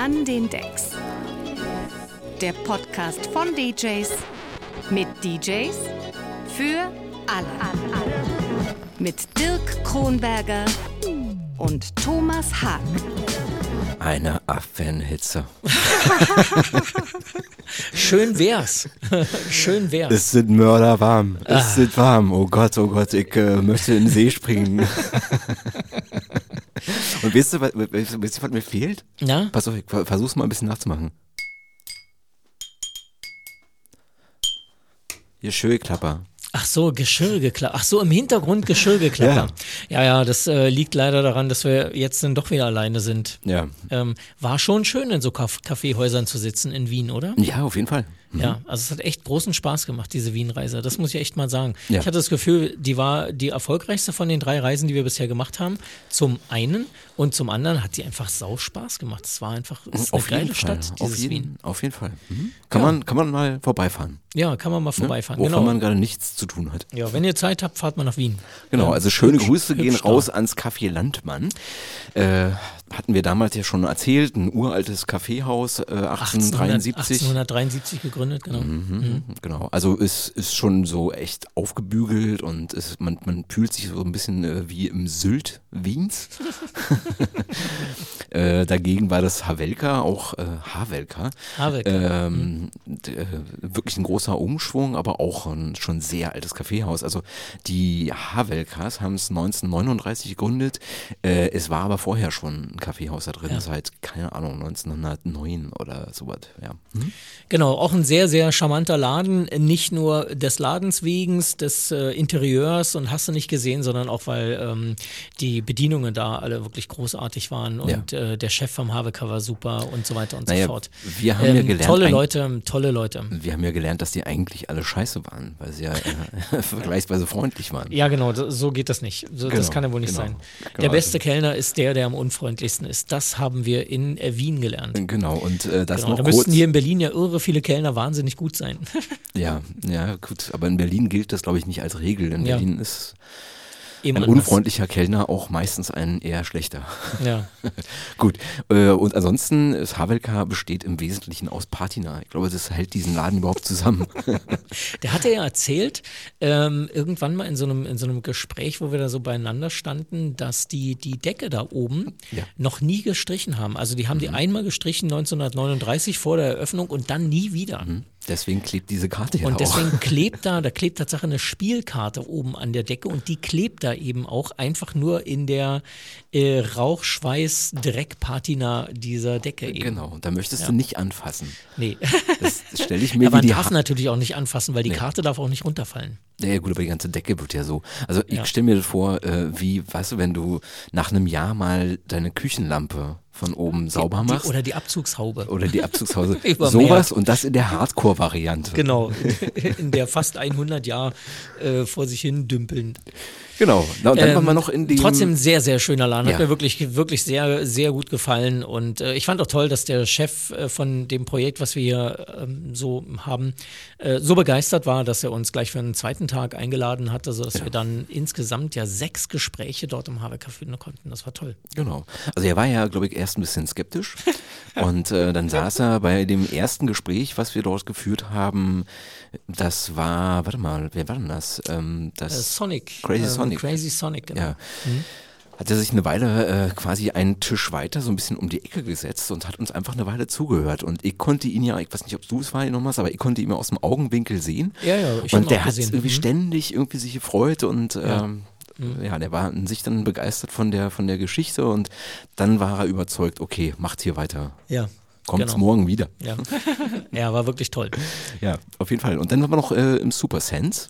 An den Decks. Der Podcast von DJs mit DJs für alle. Mit Dirk Kronberger und Thomas Haag. Eine Affenhitze. Schön wär's. Schön wär's. Es sind Mörder warm. Es ah. sind warm. Oh Gott, oh Gott, ich äh, möchte in den See springen. Und weißt du, was, du, was mir fehlt? Na? Pass auf, ich versuch's mal ein bisschen nachzumachen. Hier Schöllklapper. Ach so, Geschirrgeklapper. Ach so, im Hintergrund Geschirrgeklapper. Ja, ja, ja das äh, liegt leider daran, dass wir jetzt dann doch wieder alleine sind. Ja. Ähm, war schon schön, in so Kaffeehäusern zu sitzen in Wien, oder? Ja, auf jeden Fall. Mhm. Ja, also es hat echt großen Spaß gemacht, diese Wien-Reise. Das muss ich echt mal sagen. Ja. Ich hatte das Gefühl, die war die erfolgreichste von den drei Reisen, die wir bisher gemacht haben. Zum einen und zum anderen hat die einfach sau Spaß gemacht. Es war einfach es eine geile Fall. Stadt, auf jeden, Wien. Auf jeden Fall. Mhm. Kann, ja. man, kann man mal vorbeifahren. Ja, kann man mal ne? vorbeifahren. Ne? Wovon genau. man gerade nichts zu tun hat. Ja, wenn ihr Zeit habt, fahrt mal nach Wien. Genau, also schöne hübsch, Grüße gehen raus ans Café Landmann. Äh, hatten wir damals ja schon erzählt, ein uraltes Kaffeehaus, äh, 1873. 1873 gegründet, genau. Mhm, mhm. Genau, also es ist schon so echt aufgebügelt und es, man, man fühlt sich so ein bisschen äh, wie im Sylt Wiens. äh, dagegen war das Havelka, auch äh, Havelka. Havelka. Ähm, mhm. äh, wirklich ein großer Umschwung, aber auch ein schon sehr altes Kaffeehaus. Also die Havelkas haben es 1939 gegründet. Äh, es war aber vorher schon ein Kaffeehaus da drin, ja. seit, keine Ahnung, 1909 oder sowas. Ja. Mhm. Genau, auch ein sehr, sehr charmanter Laden. Nicht nur des Ladens wegen, des äh, Interieurs und hast du nicht gesehen, sondern auch, weil ähm, die Bedienungen da alle wirklich großartig waren und ja. äh, der Chef vom Havelka war super und so weiter und naja, so fort. Wir haben ähm, ja gelernt. Tolle Leute, tolle Leute. Wir haben ja gelernt, dass die eigentlich alle scheiße waren, weil sie ja äh, vergleichsweise freundlich waren. Ja, genau, so geht das nicht. So, genau, das kann ja wohl nicht genau, sein. Genau, der beste also. Kellner ist der, der am unfreundlichsten ist. Das haben wir in äh, Wien gelernt. Genau, und äh, das genau, noch Da kurz. müssten hier in Berlin ja irre viele Kellner wahnsinnig gut sein. ja, ja, gut, aber in Berlin gilt das, glaube ich, nicht als Regel. In ja. Berlin ist Eben ein anders. unfreundlicher Kellner auch meistens ein eher schlechter. Ja. Gut. Äh, und ansonsten, das Havelka besteht im Wesentlichen aus Patina. Ich glaube, das hält diesen Laden überhaupt zusammen. Der hatte ja erzählt, ähm, irgendwann mal in so, einem, in so einem Gespräch, wo wir da so beieinander standen, dass die die Decke da oben ja. noch nie gestrichen haben. Also die haben mhm. die einmal gestrichen 1939 vor der Eröffnung und dann nie wieder. Mhm. Deswegen klebt diese Karte ja Und deswegen auch. klebt da, da klebt tatsächlich eine Spielkarte oben an der Decke und die klebt da eben auch einfach nur in der äh, Rauchschweiß-Dreckpatina dieser Decke eben. Genau, da möchtest ja. du nicht anfassen. Nee. Das stelle ich mir aber wie man darf ha natürlich auch nicht anfassen, weil die nee. Karte darf auch nicht runterfallen. Ja, gut, aber die ganze Decke wird ja so. Also ich ja. stelle mir vor, äh, wie, weißt du, wenn du nach einem Jahr mal deine Küchenlampe von oben sauber machst. Die, oder die Abzugshaube. Oder die Abzugshaube. Sowas und das in der Hardcore-Variante. Genau, in der fast 100 Jahre äh, vor sich hin dümpeln. Genau. Na, und dann ähm, waren wir noch in dem. Trotzdem sehr, sehr schöner Laden. Hat ja. mir wirklich, wirklich sehr, sehr gut gefallen. Und äh, ich fand auch toll, dass der Chef äh, von dem Projekt, was wir hier ähm, so haben, äh, so begeistert war, dass er uns gleich für einen zweiten Tag eingeladen hatte, sodass ja. wir dann insgesamt ja sechs Gespräche dort im Habecker führen konnten. Das war toll. Genau. Also er war ja, glaube ich, erst ein bisschen skeptisch. und äh, dann saß er bei dem ersten Gespräch, was wir dort geführt haben, das war, warte mal, wer war denn das? Ähm, das äh, Sonic. Crazy ähm, Sonic. Crazy Sonic, genau. Ja. Mhm. Hat er sich eine Weile äh, quasi einen Tisch weiter so ein bisschen um die Ecke gesetzt und hat uns einfach eine Weile zugehört. Und ich konnte ihn ja, ich weiß nicht, ob du es wahrgenommen hast, aber ich konnte ihn aus dem Augenwinkel sehen. Ja, ja, ich Und der hat irgendwie mhm. ständig irgendwie sich gefreut und ja. ähm, mhm. ja, der war in sich dann begeistert von der, von der Geschichte und dann war er überzeugt, okay, macht hier weiter. Ja kommt genau. morgen wieder. Ja. ja, war wirklich toll. Ja, auf jeden Fall. Und dann waren wir noch äh, im Super Sense.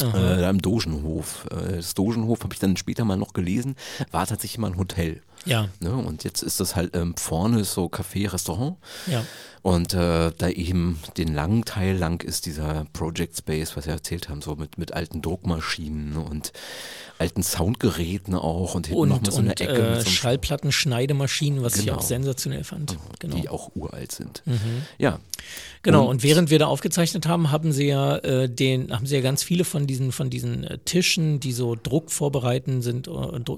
Äh, da im Dogenhof. Äh, das Dogenhof habe ich dann später mal noch gelesen, war tatsächlich mal ein Hotel. Ja. Ne? Und jetzt ist das halt ähm, vorne so Café, Restaurant. Ja. Und äh, da eben den langen Teil lang ist dieser Project Space, was wir erzählt haben, so mit, mit alten Druckmaschinen und alten Soundgeräten auch und hinten noch mal so eine Ecke. Äh, so Schallplattenschneidemaschinen, was genau. ich auch sensationell fand. Genau. Die auch uralt sind. Mhm. Ja. Genau, und, und, während wir da aufgezeichnet haben, haben sie ja äh, den, haben sie ja ganz viele von diesen, von diesen äh, Tischen, die so Druck vorbereiten sind, äh,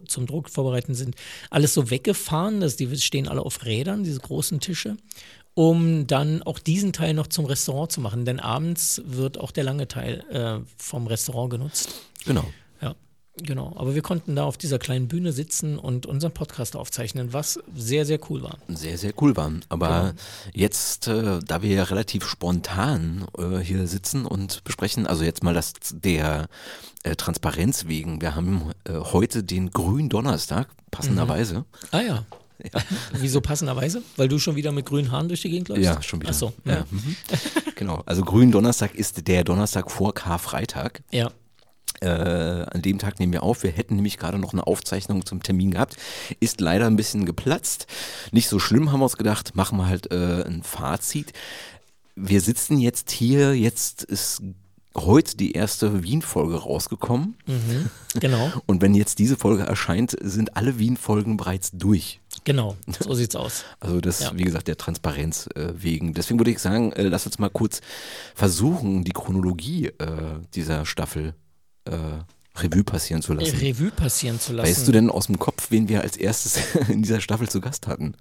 zum Druck vorbereiten sind, alles so so weggefahren, dass die stehen alle auf Rädern, diese großen Tische, um dann auch diesen Teil noch zum Restaurant zu machen. Denn abends wird auch der lange Teil äh, vom Restaurant genutzt. Genau. Genau, aber wir konnten da auf dieser kleinen Bühne sitzen und unseren Podcast aufzeichnen, was sehr, sehr cool war. Sehr, sehr cool war. Aber genau. jetzt, äh, da wir ja relativ spontan äh, hier sitzen und besprechen, also jetzt mal das der äh, Transparenz wegen, wir haben äh, heute den grünen Donnerstag, passenderweise. Mhm. Ah ja. Ja. Wieso passenderweise? Weil du schon wieder mit grünen Haaren durch die Gegend läufst? Ja, schon wieder. Ach so. Ja. ja. Mhm. genau. Also grünen Donnerstag ist der Donnerstag vor Karfreitag. Ja. Äh, an dem Tag nehmen wir auf. Wir hätten nämlich gerade noch eine Aufzeichnung zum Termin gehabt. Ist leider ein bisschen geplatzt. Nicht so schlimm, haben wir uns gedacht. Machen wir halt äh, ein Fazit. Wir sitzen jetzt hier. Jetzt ist heute die erste Wien-Folge rausgekommen. Mhm, genau. Und wenn jetzt diese Folge erscheint, sind alle Wien-Folgen bereits durch. Genau, so sieht's aus. Also das, ja. wie gesagt, der Transparenz äh, wegen. Deswegen würde ich sagen, äh, lass uns mal kurz versuchen, die Chronologie äh, dieser Staffel äh, Revue passieren zu lassen. Revue passieren zu lassen. Weißt du denn aus dem Kopf, wen wir als erstes in dieser Staffel zu Gast hatten?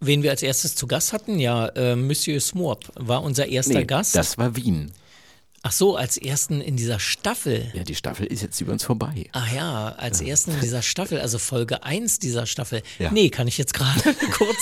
Wen wir als erstes zu Gast hatten? Ja, äh, Monsieur Smorp war unser erster nee, Gast. Das war Wien. Ach so, als ersten in dieser Staffel. Ja, die Staffel ist jetzt über uns vorbei. Ach ja, als ja. ersten in dieser Staffel, also Folge 1 dieser Staffel. Ja. Nee, kann ich jetzt gerade kurz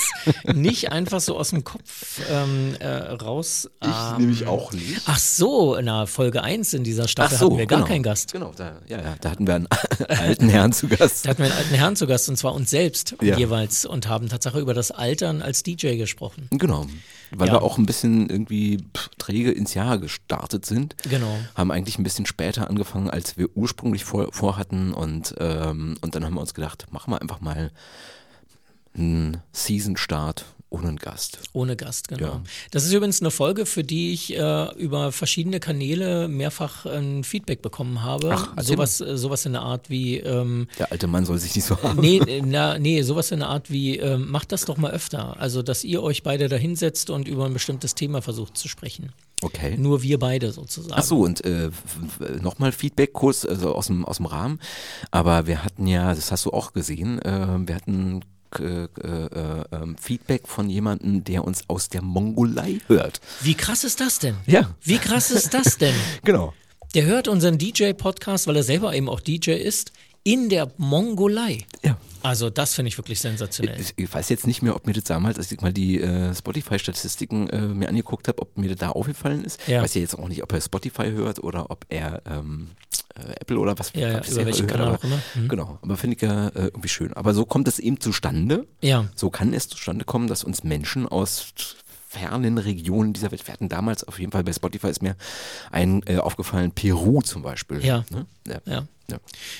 nicht einfach so aus dem Kopf ähm, äh, raus. Ich ähm, nämlich auch nicht. Ach so, na, Folge 1 in dieser Staffel so, hatten wir gar genau. keinen Gast. Genau, da, ja, ja, da hatten wir einen alten Herrn zu Gast. Da hatten wir einen alten Herrn zu Gast und zwar uns selbst ja. jeweils und haben Tatsache über das Altern als DJ gesprochen. Genau. Weil ja. wir auch ein bisschen irgendwie träge ins Jahr gestartet sind. Genau. Haben eigentlich ein bisschen später angefangen, als wir ursprünglich vor, vorhatten. Und, ähm, und dann haben wir uns gedacht, machen wir einfach mal einen Season-Start ohne einen Gast. Ohne Gast, genau. Ja. Das ist übrigens eine Folge, für die ich äh, über verschiedene Kanäle mehrfach ein Feedback bekommen habe. Ach, sowas, äh, sowas in der Art wie. Ähm, der alte Mann soll sich nicht so haben. Nee, äh, na, nee, sowas in der Art wie, äh, macht das doch mal öfter. Also, dass ihr euch beide da hinsetzt und über ein bestimmtes Thema versucht zu sprechen. Okay. Nur wir beide sozusagen. Ach so, und äh, nochmal Feedback kurz also aus, dem, aus dem Rahmen. Aber wir hatten ja, das hast du auch gesehen, äh, wir hatten äh, äh, ähm, Feedback von jemandem, der uns aus der Mongolei hört. Wie krass ist das denn? Ja. Wie krass ist das denn? genau. Der hört unseren DJ-Podcast, weil er selber eben auch DJ ist, in der Mongolei. Ja. Also das finde ich wirklich sensationell. Ich, ich, weiß jetzt nicht mehr, ob mir das damals, als ich mal die äh, Spotify-Statistiken äh, mir angeguckt habe, ob mir das da aufgefallen ist. Ja. Ich weiß ja jetzt auch nicht, ob er Spotify hört oder ob er ähm, äh, Apple oder was. Ja, ja über welchen Kanal auch immer. Mhm. Genau, aber finde ich ja äh, irgendwie schön. Aber so kommt es eben zustande. Ja. So kann es zustande kommen, dass uns Menschen aus fernen Regionen dieser Welt. Wir hatten damals auf jeden Fall bei Spotify ist mir ein äh, aufgefallen, Peru zum Beispiel. Ja. Ne? ja. ja. Ja.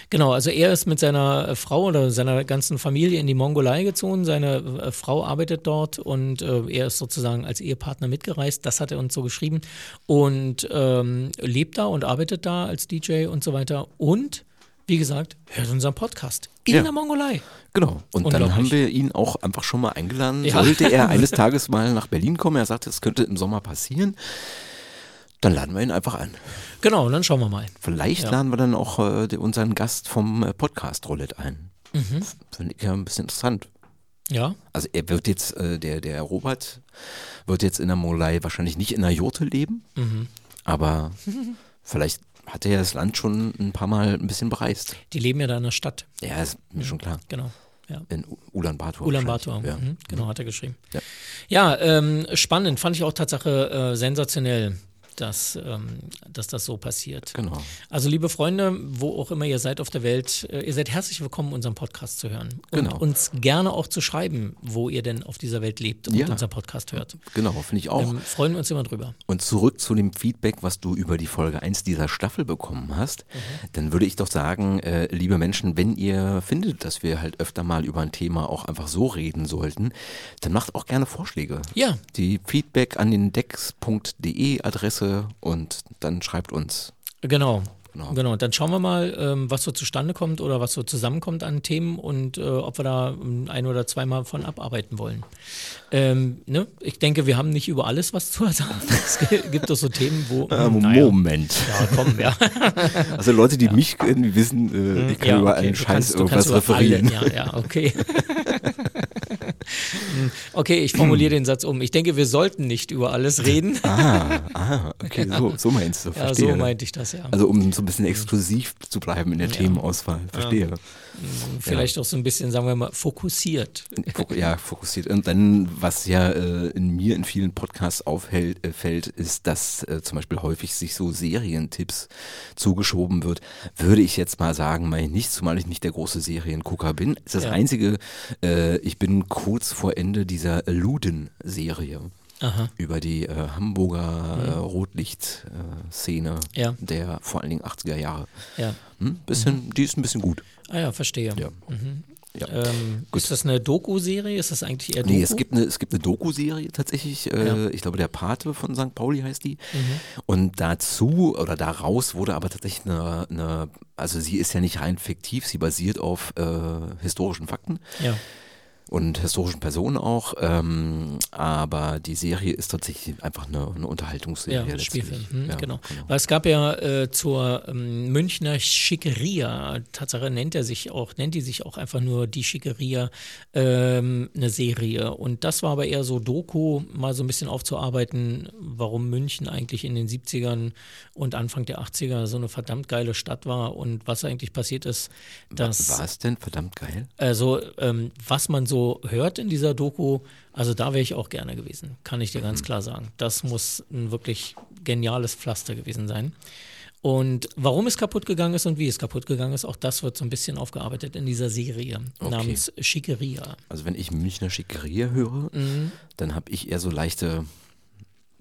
Genau, also er ist mit seiner äh, Frau oder seiner ganzen Familie in die Mongolei gezogen. Seine äh, Frau arbeitet dort und äh, er ist sozusagen als Ehepartner mitgereist. Das hat er uns so geschrieben und ähm, lebt da und arbeitet da als DJ und so weiter. Und wie gesagt, hört unseren Podcast in ja. der Mongolei. Genau. Und dann haben wir ihn auch einfach schon mal eingeladen. Ja. Sollte er eines Tages mal nach Berlin kommen, er sagte, es könnte im Sommer passieren. Dann laden wir ihn einfach ein. Genau, und dann schauen wir mal. Vielleicht ja. laden wir dann auch äh, unseren Gast vom äh, Podcast Roulette ein. Mhm. Finde ich ja ein bisschen interessant. Ja. Also er wird jetzt, äh, der, der Robert wird jetzt in der Molei wahrscheinlich nicht in der Jurte leben, mhm. aber vielleicht hat er ja das Land schon ein paar Mal ein bisschen bereist. Die leben ja da in der Stadt. Ja, ist mir mhm. schon klar. Genau. Ja. In Ulaanbaatar. Ulaanbaatar, ja. mhm, genau, hat er geschrieben. Ja, ja ähm, spannend, fand ich auch Tatsache äh, sensationell dass, ähm, dass das so passiert. Genau. Also liebe Freunde, wo auch immer ihr seid auf der Welt, äh, ihr seid herzlich willkommen, unseren Podcast zu hören. Und genau. uns gerne auch zu schreiben, wo ihr denn auf dieser Welt lebt und ja. unseren Podcast hört. Genau, finde ich auch. Ähm, freuen wir uns immer drüber. Und zurück zu dem Feedback, was du über die Folge 1 dieser Staffel bekommen hast, mhm. dann würde ich doch sagen, äh, liebe Menschen, wenn ihr findet, dass wir halt öfter mal über ein Thema auch einfach so reden sollten, dann macht auch gerne Vorschläge. Ja. Die Feedback an den dex.de Adresse und dann schreibt uns. Genau. genau. Genau, dann schauen wir mal, ähm, was so zustande kommt oder was so zusammenkommt an Themen und äh, ob wir da ähm, ein oder zweimal von abarbeiten wollen. Ähm, ne? Ich denke, wir haben nicht über alles was zu sagen. Es gibt doch so Themen, wo. Ähm, naja. Moment. Ja, komm, ja. Also Leute, die mich irgendwie wissen, äh, ich kann ja, über okay. einen Scheiß kannst, irgendwas referieren. Alle, ja, ja, okay. okay, ich formuliere den Satz um. Ich denke, wir sollten nicht über alles reden. ah, ah okay, so, so meinst du. Verstehe. Ja, so meinte ich das, ja. Also um so ein bisschen exklusiv zu bleiben in der ja. Themenauswahl. Verstehe. Ja. Vielleicht ja. auch so ein bisschen, sagen wir mal, fokussiert. Ja, fokussiert. Und dann, was ja äh, in mir in vielen Podcasts auffällt, äh, fällt, ist, dass äh, zum Beispiel häufig sich so Serientipps zugeschoben wird. Würde ich jetzt mal sagen, meine ich nicht, zumal ich nicht der große Seriengucker bin. Ist das ja. Einzige, äh, ich bin kurz vor Ende dieser Luden-Serie. Aha. über die äh, Hamburger äh, mhm. Rotlicht-Szene ja. der vor allen Dingen 80er Jahre. Ja. Hm? Bisschen, mhm. Die ist ein bisschen gut. Ah ja, verstehe. Ja. Mhm. Ja. Ähm, ist das eine Doku-Serie? Ist das eigentlich eher Doku? Nee, es gibt eine, es gibt eine Doku-Serie tatsächlich. Äh, ja. Ich glaube, der Pate von St. Pauli heißt die. Mhm. Und dazu oder daraus wurde aber tatsächlich eine, eine, also sie ist ja nicht rein fiktiv, sie basiert auf äh, historischen Fakten. Ja und historischen Personen auch. Ähm, aber die Serie ist tatsächlich einfach eine, eine Unterhaltungsserie. Ja, Spielfilm, hm, ja, genau. genau. Weil es gab ja äh, zur ähm, Münchner Schickeria, Tatsache nennt er sich auch, nennt die sich auch einfach nur die Schickeria, ähm, eine Serie. Und das war aber eher so Doku, mal so ein bisschen aufzuarbeiten, warum München eigentlich in den 70ern und Anfang der 80er so eine verdammt geile Stadt war und was eigentlich passiert ist. Dass, war es denn verdammt geil? Also, ähm, was man so so hört in dieser Doku, also da wäre ich auch gerne gewesen, kann ich dir ganz mhm. klar sagen. Das muss ein wirklich geniales Pflaster gewesen sein. Und warum es kaputt gegangen ist und wie es kaputt gegangen ist, auch das wird so ein bisschen aufgearbeitet in dieser Serie okay. namens Schickeria. Also wenn ich Münchner Schickeria höre, mhm. dann habe ich eher so leichte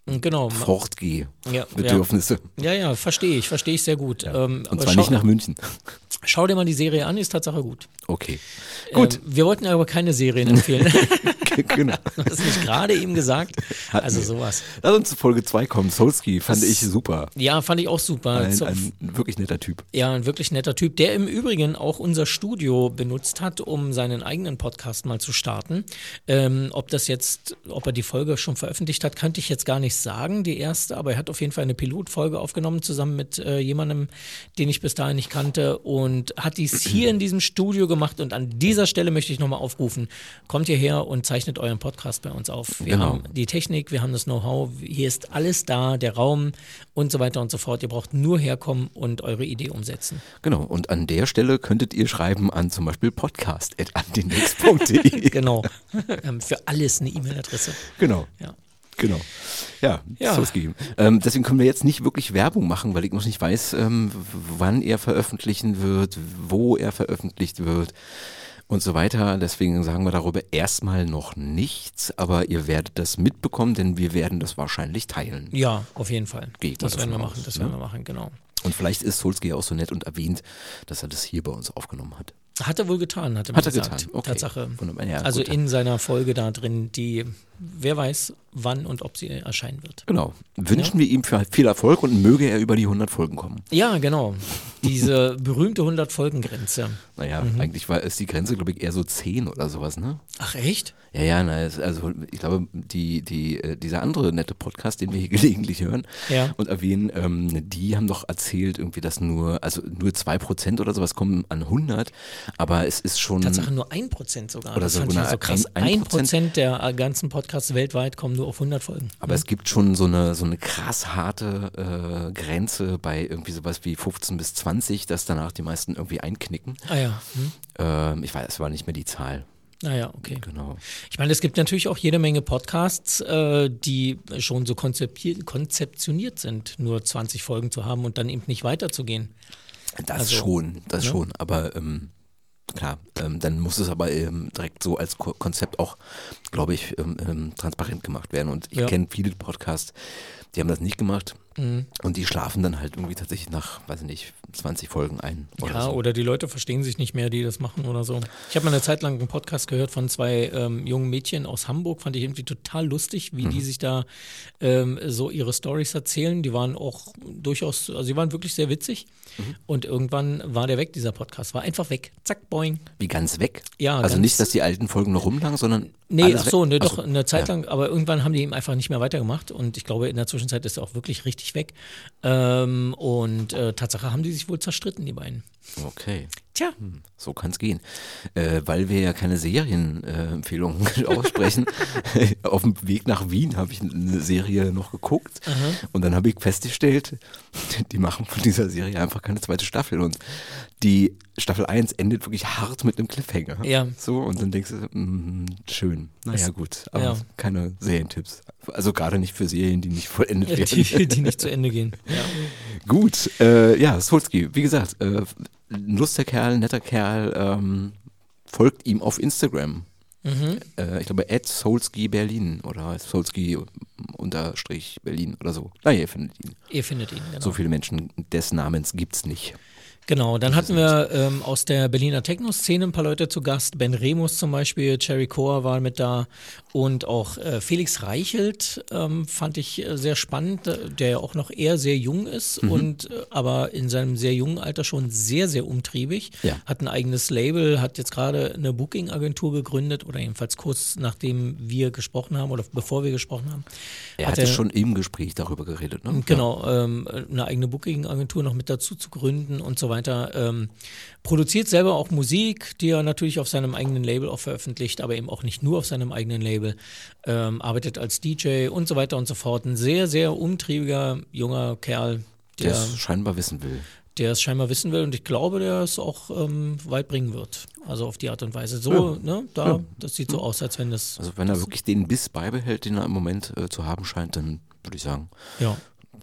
genau. Fortgeh-Bedürfnisse. Ja, ja, ja verstehe ich, verstehe ich sehr gut. Ja. Ähm, und zwar nicht nach München. Schau dir mal die Serie an, ist Tatsache gut. Okay. Gut. Ähm, wir wollten aber keine Serien empfehlen. genau. Hast du nicht gerade eben gesagt? Hatten also sowas. Lass uns zu Folge 2 kommen. Solski fand das, ich super. Ja, fand ich auch super. Ein, ein, wirklich netter Typ. Ja, ein wirklich netter Typ, der im Übrigen auch unser Studio benutzt hat, um seinen eigenen Podcast mal zu starten. Ähm, ob das jetzt, ob er die Folge schon veröffentlicht hat, könnte ich jetzt gar nicht sagen, die erste, aber er hat auf jeden Fall eine Pilotfolge aufgenommen, zusammen mit äh, jemandem, den ich bis dahin nicht kannte und hat dies hier in diesem Studio gemacht und an dieser Stelle möchte ich nochmal aufrufen, kommt hierher und zeichnet zeichnet euren Podcast bei uns auf. Wir genau. haben die Technik, wir haben das Know-how, hier ist alles da, der Raum und so weiter und so fort. Ihr braucht nur herkommen und eure Idee umsetzen. Genau, und an der Stelle könntet ihr schreiben an zum Beispiel podcast.andenix.de. genau, für alles eine E-Mail-Adresse. Genau. Ja. Genau. Ja, ja. geben. Ähm, deswegen können wir jetzt nicht wirklich Werbung machen, weil ich noch nicht weiß, ähm, wann er veröffentlichen wird, wo er veröffentlicht wird und so weiter. Deswegen sagen wir darüber erstmal noch nichts, aber ihr werdet das mitbekommen, denn wir werden das wahrscheinlich teilen. Ja, auf jeden Fall. Geht das werden wir machen, das ne? werden wir machen, genau. Und vielleicht ist Solskjaer auch so nett und erwähnt, dass er das hier bei uns aufgenommen hat. Hat er wohl getan, hat er hat er gesagt. Getan. Okay. Tatsache. Ja, also gut. in seiner Folge da drin, die wer weiß, wann und ob sie erscheinen wird. Genau. Wünschen ja? wir ihm viel Erfolg und möge er über die 100 Folgen kommen. Ja, genau. Diese berühmte 100-Folgen-Grenze. Naja, mhm. eigentlich war es die Grenze, glaube ich, eher so 10 oder sowas, ne? Ach, echt? Ja, ja, na, also ich glaube, die, die, äh, dieser andere nette Podcast, den wir hier gelegentlich hören ja. und erwähnen, ähm, die haben doch erzählt, irgendwie, dass nur, also nur 2% oder sowas kommen an 100, aber es ist schon. Tatsache nur 1% sogar. Oder das so, fand ich so krass. 1%, 1% der ganzen Podcasts weltweit kommen nur auf 100 Folgen. Aber mhm. es gibt schon so eine, so eine krass harte äh, Grenze bei irgendwie sowas wie 15 bis 20, dass danach die meisten irgendwie einknicken. Ah ja. Mhm. Ähm, ich weiß, es war nicht mehr die Zahl. Naja, ah okay. Genau. Ich meine, es gibt natürlich auch jede Menge Podcasts, äh, die schon so konzeptioniert sind, nur 20 Folgen zu haben und dann eben nicht weiterzugehen. Das also, schon, das ne? schon. Aber ähm, Klar, ähm, dann muss es aber ähm, direkt so als Ko Konzept auch, glaube ich, ähm, ähm, transparent gemacht werden. Und ich ja. kenne viele Podcasts, die haben das nicht gemacht. Mhm. Und die schlafen dann halt irgendwie tatsächlich nach, weiß ich nicht, 20 Folgen ein. Oder ja, so. oder die Leute verstehen sich nicht mehr, die das machen oder so. Ich habe mal eine Zeit lang einen Podcast gehört von zwei ähm, jungen Mädchen aus Hamburg, fand ich irgendwie total lustig, wie mhm. die sich da ähm, so ihre Stories erzählen. Die waren auch durchaus, also sie waren wirklich sehr witzig. Mhm. Und irgendwann war der weg, dieser Podcast. War einfach weg. Zack, boing. Wie ganz weg? Ja. Also nicht, dass die alten Folgen noch rumlangen, sondern. Nee, ach so, ne, doch, eine Zeit lang, aber irgendwann haben die eben einfach nicht mehr weitergemacht. Und ich glaube, in der Zwischenzeit ist er auch wirklich richtig weg. Ähm, und äh, Tatsache haben die sich wohl zerstritten, die beiden. Okay. Tja. Hm, so kann es gehen. Äh, weil wir ja keine Serienempfehlungen äh, aussprechen. Auf dem Weg nach Wien habe ich eine Serie noch geguckt Aha. und dann habe ich festgestellt, die machen von dieser Serie einfach keine zweite Staffel und die Staffel 1 endet wirklich hart mit einem Cliffhanger. Ja. So, und dann denkst du, mh, schön. Naja, gut, aber ja. keine Serientipps. Also gerade nicht für Serien, die nicht vollendet werden. Die, die nicht zu Ende gehen. Ja. Gut, äh, ja, Solski, wie gesagt, äh, lustiger Kerl, netter Kerl, ähm, folgt ihm auf Instagram. Mhm. Äh, ich glaube, at Solski Berlin oder Solski unterstrich Berlin oder so. Naja, ihr findet ihn. Ihr findet ihn, genau. So viele Menschen des Namens gibt es nicht. Genau, dann hatten wir ähm, aus der Berliner Techno-Szene ein paar Leute zu Gast. Ben Remus zum Beispiel, Cherry Core war mit da und auch äh, Felix Reichelt ähm, fand ich äh, sehr spannend, äh, der ja auch noch eher sehr jung ist mhm. und äh, aber in seinem sehr jungen Alter schon sehr, sehr umtriebig. Ja. Hat ein eigenes Label, hat jetzt gerade eine Booking-Agentur gegründet oder jedenfalls kurz nachdem wir gesprochen haben oder bevor wir gesprochen haben. Er hatte schon im Gespräch darüber geredet, ne? Genau, ähm, eine eigene Booking-Agentur noch mit dazu zu gründen und so weiter weiter. Ähm, produziert selber auch Musik, die er natürlich auf seinem eigenen Label auch veröffentlicht, aber eben auch nicht nur auf seinem eigenen Label. Ähm, arbeitet als DJ und so weiter und so fort. Ein sehr, sehr umtriebiger junger Kerl, der, es scheinbar wissen will. Der es scheinbar wissen will und ich glaube, der es auch ähm, weit bringen wird. Also auf die Art und Weise. So, ja. ne, da, ja. das sieht so aus, als wenn das. Also wenn er wirklich den Biss beibehält, den er im Moment äh, zu haben scheint, dann würde ich sagen, ja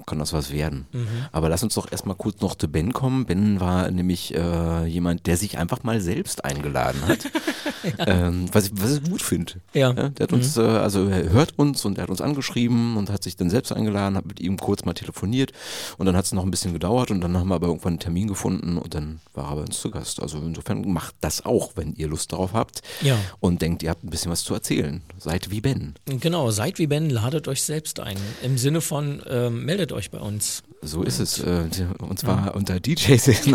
kann das was werden. Mhm. Aber lass uns doch erstmal kurz noch zu Ben kommen. Ben war nämlich äh, jemand, der sich einfach mal selbst eingeladen hat. ja. ähm, was, ich, was ich gut finde. Ja. ja. Der hat mhm. uns, äh, also er hört uns und er hat uns angeschrieben und hat sich dann selbst eingeladen, hat mit ihm kurz mal telefoniert und dann hat es noch ein bisschen gedauert und dann haben wir aber irgendwann einen Termin gefunden und dann war er bei uns zu Gast. Also insofern macht das auch, wenn ihr Lust darauf habt ja. und denkt, ihr habt ein bisschen was zu erzählen. Seid wie Ben. Genau, seid wie Ben, ladet euch selbst ein. Im Sinne von, ähm, meldet euch bei uns. So ist es. Äh, und zwar ja. unter DJs.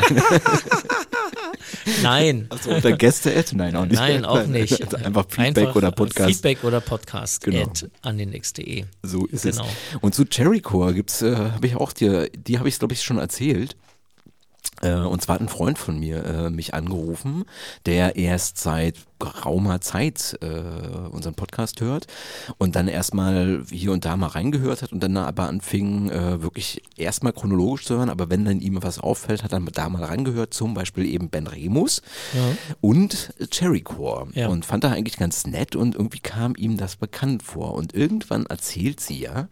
Nein. Also unter Gäste -Ad? Nein, auch nicht. Nein, auch nicht. Also einfach Feedback einfach oder Podcast. Feedback oder Podcast genau. an den X.de. So ist genau. es. Und zu Cherrycore gibt's, äh, habe ich auch dir, die habe ich glaube ich schon erzählt. Äh, und zwar hat ein Freund von mir äh, mich angerufen, der erst seit geraumer Zeit äh, unseren Podcast hört und dann erstmal hier und da mal reingehört hat und dann aber anfing äh, wirklich erstmal chronologisch zu hören, aber wenn dann ihm was auffällt, hat er da mal reingehört, zum Beispiel eben Ben Remus ja. und Cherry Core ja. und fand er eigentlich ganz nett und irgendwie kam ihm das bekannt vor und irgendwann erzählt sie ja,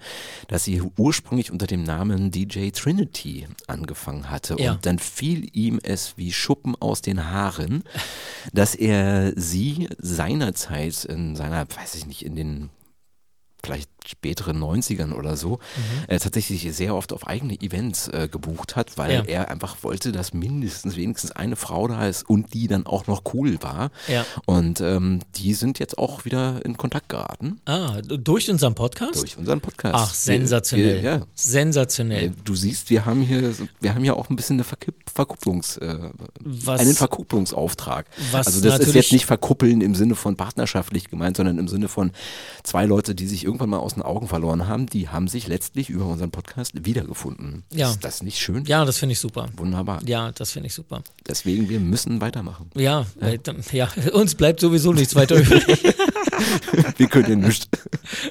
dass sie ursprünglich unter dem Namen DJ Trinity angefangen hatte ja. und dann fiel ihm es wie Schuppen aus den Haaren, dass er sie sie seinerzeit in seiner, weiß ich nicht, in den vielleicht späteren 90ern oder so, mhm. äh, tatsächlich sehr oft auf eigene Events äh, gebucht hat, weil ja. er einfach wollte, dass mindestens wenigstens eine Frau da ist und die dann auch noch cool war. Ja. Und ähm, die sind jetzt auch wieder in Kontakt geraten. Ah, durch unseren Podcast? Durch unseren Podcast. Ach, sensationell. Wir, wir, ja. Sensationell. Äh, du siehst, wir haben hier, wir haben ja auch ein bisschen eine Verkipp Verkupplungs, äh, einen Verkupplungsauftrag. Was also das ist jetzt nicht verkuppeln im Sinne von partnerschaftlich gemeint, sondern im Sinne von zwei Leute, die sich irgendwann mal aus den Augen verloren haben, die haben sich letztlich über unseren Podcast wiedergefunden. Ja. Ist das nicht schön? Ja, das finde ich super. Wunderbar. Ja, das finde ich super. Deswegen, wir müssen weitermachen. Ja, ja. Äh, ja, uns bleibt sowieso nichts weiter übrig. wir können ja nichts.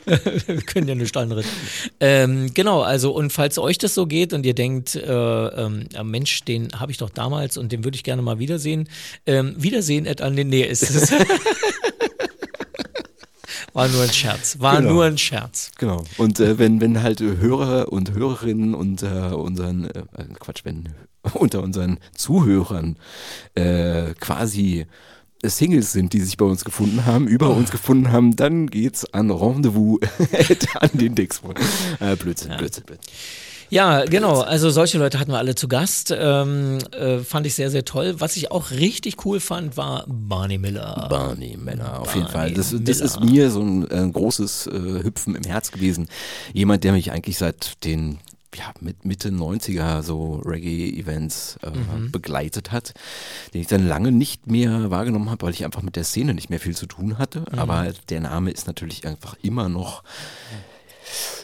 wir können ja nichts anderes. Ähm, genau, also und falls euch das so geht und ihr denkt, äh, ähm, Mensch, den habe ich doch damals und den würde ich gerne mal wiedersehen. Ähm, wiedersehen an den, nee, ist es. War nur ein Scherz. War genau. nur ein Scherz. Genau. Und äh, wenn, wenn halt Hörer und Hörerinnen unter unseren, äh, Quatsch, wenn unter unseren Zuhörern äh, quasi Singles sind, die sich bei uns gefunden haben, über oh. uns gefunden haben, dann geht's an Rendezvous an den Dix. Äh, Blödsinn, ja. Blödsinn, Blödsinn. Ja, genau. Also solche Leute hatten wir alle zu Gast. Ähm, äh, fand ich sehr, sehr toll. Was ich auch richtig cool fand, war Barney Miller. Barney Miller, auf Barney jeden Fall. Das, das ist mir so ein, ein großes äh, Hüpfen im Herz gewesen. Jemand, der mich eigentlich seit den ja, mit Mitte 90er so Reggae-Events äh, mhm. begleitet hat, den ich dann lange nicht mehr wahrgenommen habe, weil ich einfach mit der Szene nicht mehr viel zu tun hatte. Mhm. Aber der Name ist natürlich einfach immer noch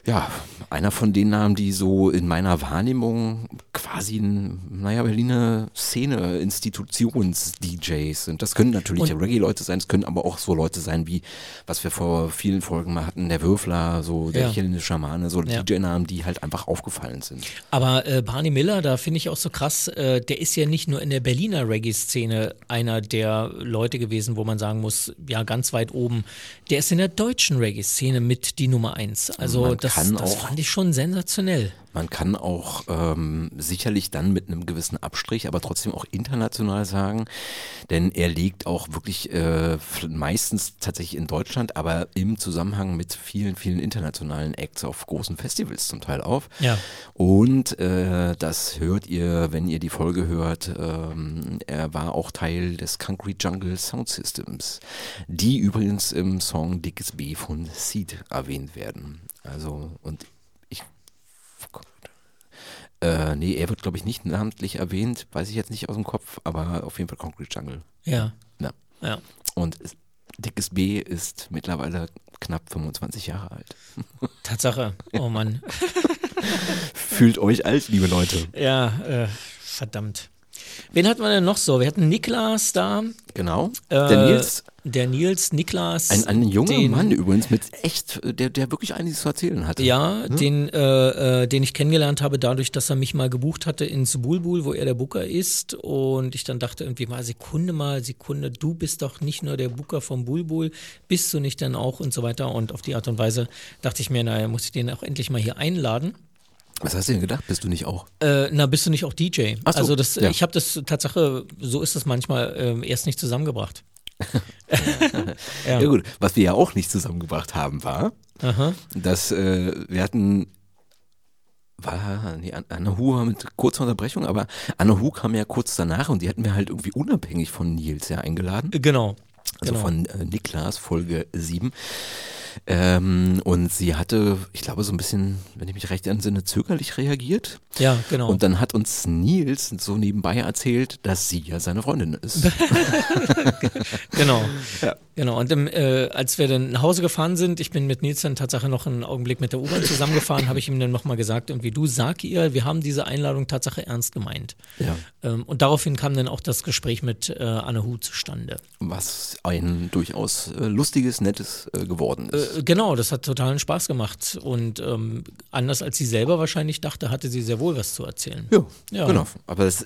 ja, einer von den Namen, die so in meiner Wahrnehmung quasi, naja, Berliner Szene, Institutions-DJs sind. Das können natürlich Reggae-Leute sein, es können aber auch so Leute sein wie, was wir vor vielen Folgen mal hatten, der Würfler, so der ja. chilenische Schamane, so ja. DJ-Namen, die halt einfach aufgefallen sind. Aber äh, Barney Miller, da finde ich auch so krass, äh, der ist ja nicht nur in der Berliner Reggae-Szene einer der Leute gewesen, wo man sagen muss, ja, ganz weit oben. Der ist in der deutschen Reggae-Szene mit die Nummer eins. Also das, das fand ich schon sensationell. Man kann auch ähm, sicherlich dann mit einem gewissen Abstrich, aber trotzdem auch international sagen, denn er liegt auch wirklich äh, meistens tatsächlich in Deutschland, aber im Zusammenhang mit vielen, vielen internationalen Acts auf großen Festivals zum Teil auf. Ja. Und äh, das hört ihr, wenn ihr die Folge hört. Ähm, er war auch Teil des Concrete Jungle Sound Systems, die übrigens im Song Dickes B von Seed erwähnt werden. Also, und ich. Äh, nee, er wird, glaube ich, nicht namentlich erwähnt, weiß ich jetzt nicht aus dem Kopf, aber auf jeden Fall Concrete Jungle. Ja. Ja. ja. Und Dickes B ist mittlerweile knapp 25 Jahre alt. Tatsache. Oh Mann. Fühlt euch alt, liebe Leute. Ja, äh, verdammt. Wen hatten wir denn noch so? Wir hatten Niklas da. Genau. Äh, der Nils. Der Nils, Niklas. Ein, ein junger den, Mann übrigens mit echt, der, der wirklich einiges zu erzählen hatte. Ja, hm? den, äh, äh, den ich kennengelernt habe, dadurch, dass er mich mal gebucht hatte ins Bulbul, wo er der Booker ist. Und ich dann dachte irgendwie mal, Sekunde mal, Sekunde, du bist doch nicht nur der Booker vom Bulbul, bist du nicht dann auch und so weiter. Und auf die Art und Weise dachte ich mir, naja, muss ich den auch endlich mal hier einladen. Was hast du denn gedacht? Bist du nicht auch? Äh, na, bist du nicht auch DJ? Ach so, also das, ja. ich habe das Tatsache, so ist das manchmal äh, erst nicht zusammengebracht. ja. ja. gut, was wir ja auch nicht zusammengebracht haben, war, Aha. dass äh, wir hatten war nee, Anna Hu war mit kurzer Unterbrechung, aber Anna Hu kam ja kurz danach und die hatten wir halt irgendwie unabhängig von Nils ja eingeladen. Genau. Also genau. von äh, Niklas, Folge 7. Ähm, und sie hatte, ich glaube, so ein bisschen, wenn ich mich recht entsinne, zögerlich reagiert. Ja, genau. Und dann hat uns Nils so nebenbei erzählt, dass sie ja seine Freundin ist. genau. Ja. Genau. Und im, äh, als wir dann nach Hause gefahren sind, ich bin mit Nils dann tatsächlich noch einen Augenblick mit der U-Bahn zusammengefahren, habe ich ihm dann nochmal gesagt, irgendwie, du sag ihr, wir haben diese Einladung Tatsache ernst gemeint. Ja. Ähm, und daraufhin kam dann auch das Gespräch mit äh, Anne Hu zustande. Was ein durchaus äh, lustiges, nettes äh, geworden ist. Äh, genau, das hat totalen Spaß gemacht. Und ähm, anders als sie selber wahrscheinlich dachte, hatte sie sehr wohl was zu erzählen. Ja, ja. genau. Aber das,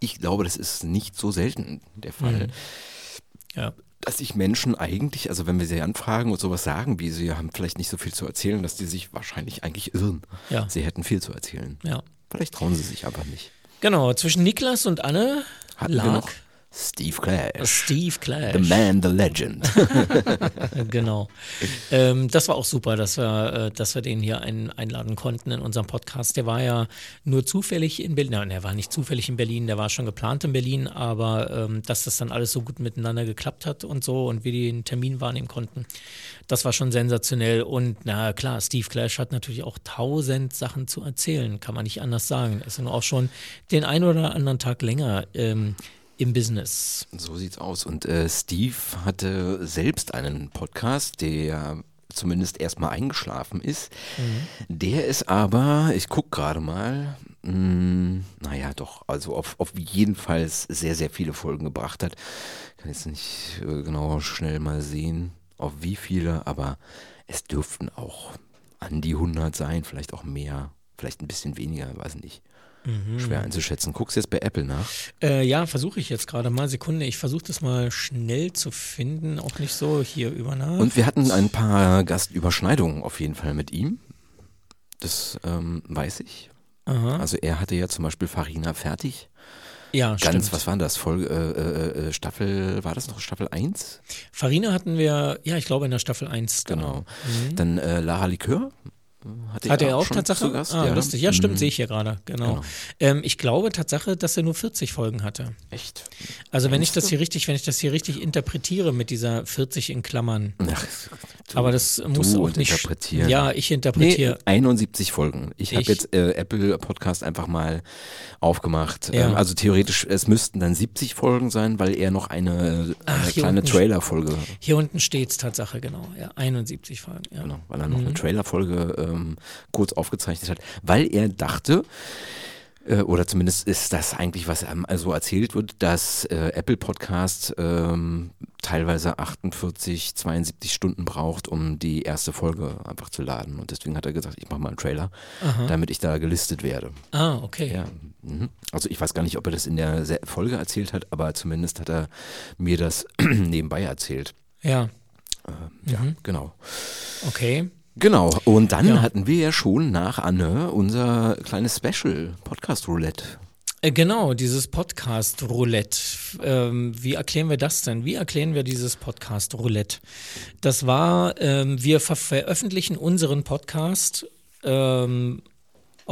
ich glaube, das ist nicht so selten der Fall. Mhm. Ja dass sich Menschen eigentlich, also wenn wir sie anfragen und sowas sagen, wie sie haben vielleicht nicht so viel zu erzählen, dass die sich wahrscheinlich eigentlich irren. Ja. Sie hätten viel zu erzählen. Ja. Vielleicht trauen sie sich aber nicht. Genau, zwischen Niklas und Anne Hatten lag Steve Clash. Steve Clash. The Man, the Legend. genau. Ähm, das war auch super, dass wir, äh, dass wir den hier ein, einladen konnten in unserem Podcast. Der war ja nur zufällig in Berlin. Nein, er war nicht zufällig in Berlin, der war schon geplant in Berlin, aber ähm, dass das dann alles so gut miteinander geklappt hat und so und wir den Termin wahrnehmen konnten, das war schon sensationell. Und na klar, Steve Clash hat natürlich auch tausend Sachen zu erzählen, kann man nicht anders sagen. Er ist auch schon den einen oder anderen Tag länger. Ähm, im Business. So sieht's aus. Und äh, Steve hatte selbst einen Podcast, der zumindest erstmal eingeschlafen ist. Mhm. Der ist aber, ich gucke gerade mal, mh, hm, naja, doch, also auf, auf jeden Fall sehr, sehr viele Folgen gebracht hat. Kann jetzt nicht äh, genau schnell mal sehen, auf wie viele, aber es dürften auch an die 100 sein, vielleicht auch mehr, vielleicht ein bisschen weniger, weiß nicht. Mhm. Schwer einzuschätzen. Guckst du jetzt bei Apple nach? Äh, ja, versuche ich jetzt gerade mal. Sekunde, ich versuche das mal schnell zu finden. Auch nicht so hier über Nacht. Und wir hatten ein paar Gastüberschneidungen auf jeden Fall mit ihm. Das ähm, weiß ich. Aha. Also er hatte ja zum Beispiel Farina fertig. Ja, Ganz, stimmt. was war das? Folge, äh, äh, äh, Staffel, war das noch Staffel 1? Farina hatten wir, ja, ich glaube in der Staffel 1. Genau. Mhm. Dann äh, Lara Likör Hatte Hat er auch Tatsache? Zu Gast? Ah, ja. lustig. Ja, stimmt, mhm. sehe ich hier gerade. Genau. genau. Ähm, ich glaube Tatsache, dass er nur 40 Folgen hatte. Echt? Also wenn ich das hier richtig, wenn ich das hier richtig interpretiere mit dieser 40 in Klammern. Ach, du, Aber das muss auch nicht interpretieren. Ja, ich interpretiere. Nee, 71 Folgen. Ich, ich habe jetzt äh, Apple Podcast einfach mal aufgemacht. Ja. Ähm, also theoretisch, es müssten dann 70 Folgen sein, weil er noch eine, Ach, eine kleine Trailer-Folge. Hier unten steht es Tatsache, genau. Ja, 71 Folgen. Ja. Genau, weil er noch mhm. eine Trailer-Folge äh, ähm, kurz aufgezeichnet hat, weil er dachte, äh, oder zumindest ist das eigentlich, was also erzählt wird, dass äh, Apple Podcast ähm, teilweise 48, 72 Stunden braucht, um die erste Folge einfach zu laden. Und deswegen hat er gesagt, ich mache mal einen Trailer, Aha. damit ich da gelistet werde. Ah, okay. Ja, mhm. also ich weiß gar nicht, ob er das in der Folge erzählt hat, aber zumindest hat er mir das nebenbei erzählt. Ja. Äh, ja, mhm. genau. Okay. Genau, und dann ja. hatten wir ja schon nach Anne unser kleines Special, Podcast Roulette. Äh, genau, dieses Podcast Roulette. Ähm, wie erklären wir das denn? Wie erklären wir dieses Podcast Roulette? Das war, ähm, wir ver veröffentlichen unseren Podcast ähm,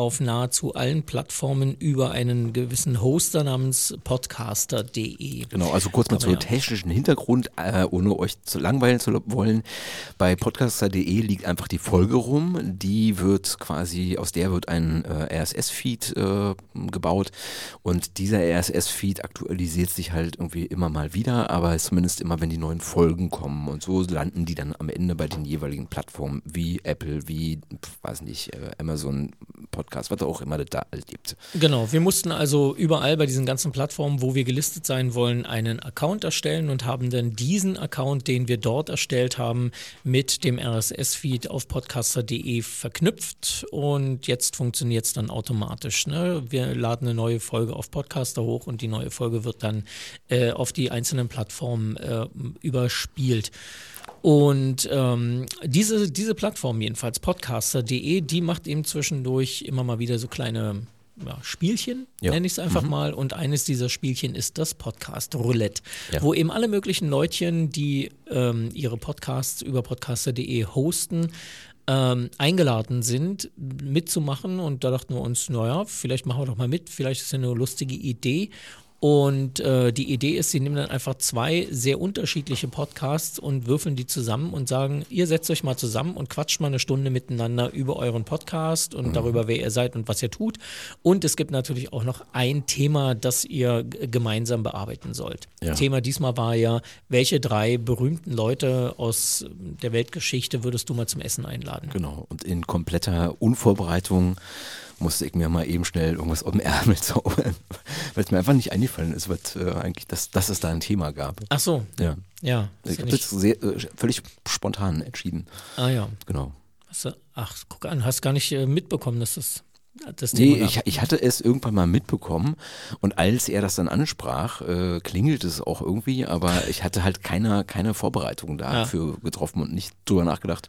auf nahezu allen Plattformen über einen gewissen Hoster namens podcaster.de. Genau, also kurz mal zum ja. technischen Hintergrund, äh, ohne euch zu langweilen zu wollen. Bei podcaster.de liegt einfach die Folge rum. Die wird quasi, aus der wird ein äh, RSS-Feed äh, gebaut und dieser RSS-Feed aktualisiert sich halt irgendwie immer mal wieder, aber zumindest immer, wenn die neuen Folgen kommen und so landen die dann am Ende bei den jeweiligen Plattformen wie Apple, wie, weiß nicht, äh, Amazon, Podcast, was auch immer das da gibt. Genau, wir mussten also überall bei diesen ganzen Plattformen, wo wir gelistet sein wollen, einen Account erstellen und haben dann diesen Account, den wir dort erstellt haben, mit dem RSS-Feed auf podcaster.de verknüpft und jetzt funktioniert es dann automatisch. Ne? Wir laden eine neue Folge auf Podcaster hoch und die neue Folge wird dann äh, auf die einzelnen Plattformen äh, überspielt. Und ähm, diese, diese Plattform jedenfalls, podcaster.de, die macht eben zwischendurch immer mal wieder so kleine ja, Spielchen, ja. nenne ich es einfach mhm. mal. Und eines dieser Spielchen ist das Podcast Roulette, ja. wo eben alle möglichen Leutchen, die ähm, ihre Podcasts über podcaster.de hosten, ähm, eingeladen sind, mitzumachen. Und da dachten wir uns, naja, vielleicht machen wir doch mal mit, vielleicht ist es eine lustige Idee. Und äh, die Idee ist, sie nehmen dann einfach zwei sehr unterschiedliche Podcasts und würfeln die zusammen und sagen, ihr setzt euch mal zusammen und quatscht mal eine Stunde miteinander über euren Podcast und mhm. darüber, wer ihr seid und was ihr tut. Und es gibt natürlich auch noch ein Thema, das ihr gemeinsam bearbeiten sollt. Ja. Thema diesmal war ja, welche drei berühmten Leute aus der Weltgeschichte würdest du mal zum Essen einladen? Genau, und in kompletter Unvorbereitung musste ich mir mal eben schnell irgendwas auf dem Ärmel zaubern, weil es mir einfach nicht eingefallen ist, was, äh, eigentlich, dass, dass es da ein Thema gab. Ach so. Ja. Ja. Ich habe das sehr, äh, völlig spontan entschieden. Ah ja. Genau. Du, ach, guck an, hast gar nicht äh, mitbekommen, dass das das Thema nee, ich, ich, hatte es irgendwann mal mitbekommen und als er das dann ansprach, äh, klingelt es auch irgendwie, aber ich hatte halt keine, keine Vorbereitung dafür ja. getroffen und nicht drüber nachgedacht,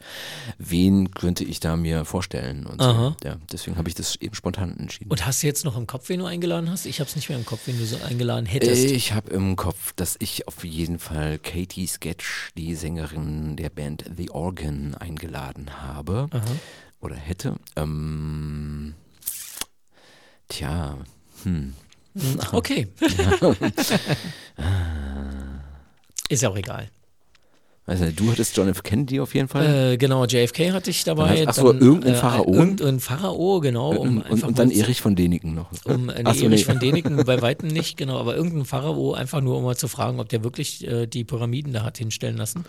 wen könnte ich da mir vorstellen. Und so. ja, deswegen habe ich das eben spontan entschieden. Und hast du jetzt noch im Kopf, wen du eingeladen hast? Ich habe es nicht mehr im Kopf, wen du so eingeladen hättest. Ich habe im Kopf, dass ich auf jeden Fall Katie Sketch, die Sängerin der Band The Organ, eingeladen habe. Aha. Oder hätte. Ähm, Tja, hm. Okay. Ist ja auch egal. Also, du hattest John F. Kennedy auf jeden Fall. Äh, genau, JFK hatte ich dabei. Achso, irgendein äh, Pharao. Irgendein Pharao, genau. Um und, und dann Erich von Däniken noch. Um, äh, nee, Erich nee. von Däniken bei Weitem nicht, genau. Aber irgendein Pharao, einfach nur um mal zu fragen, ob der wirklich äh, die Pyramiden da hat hinstellen lassen.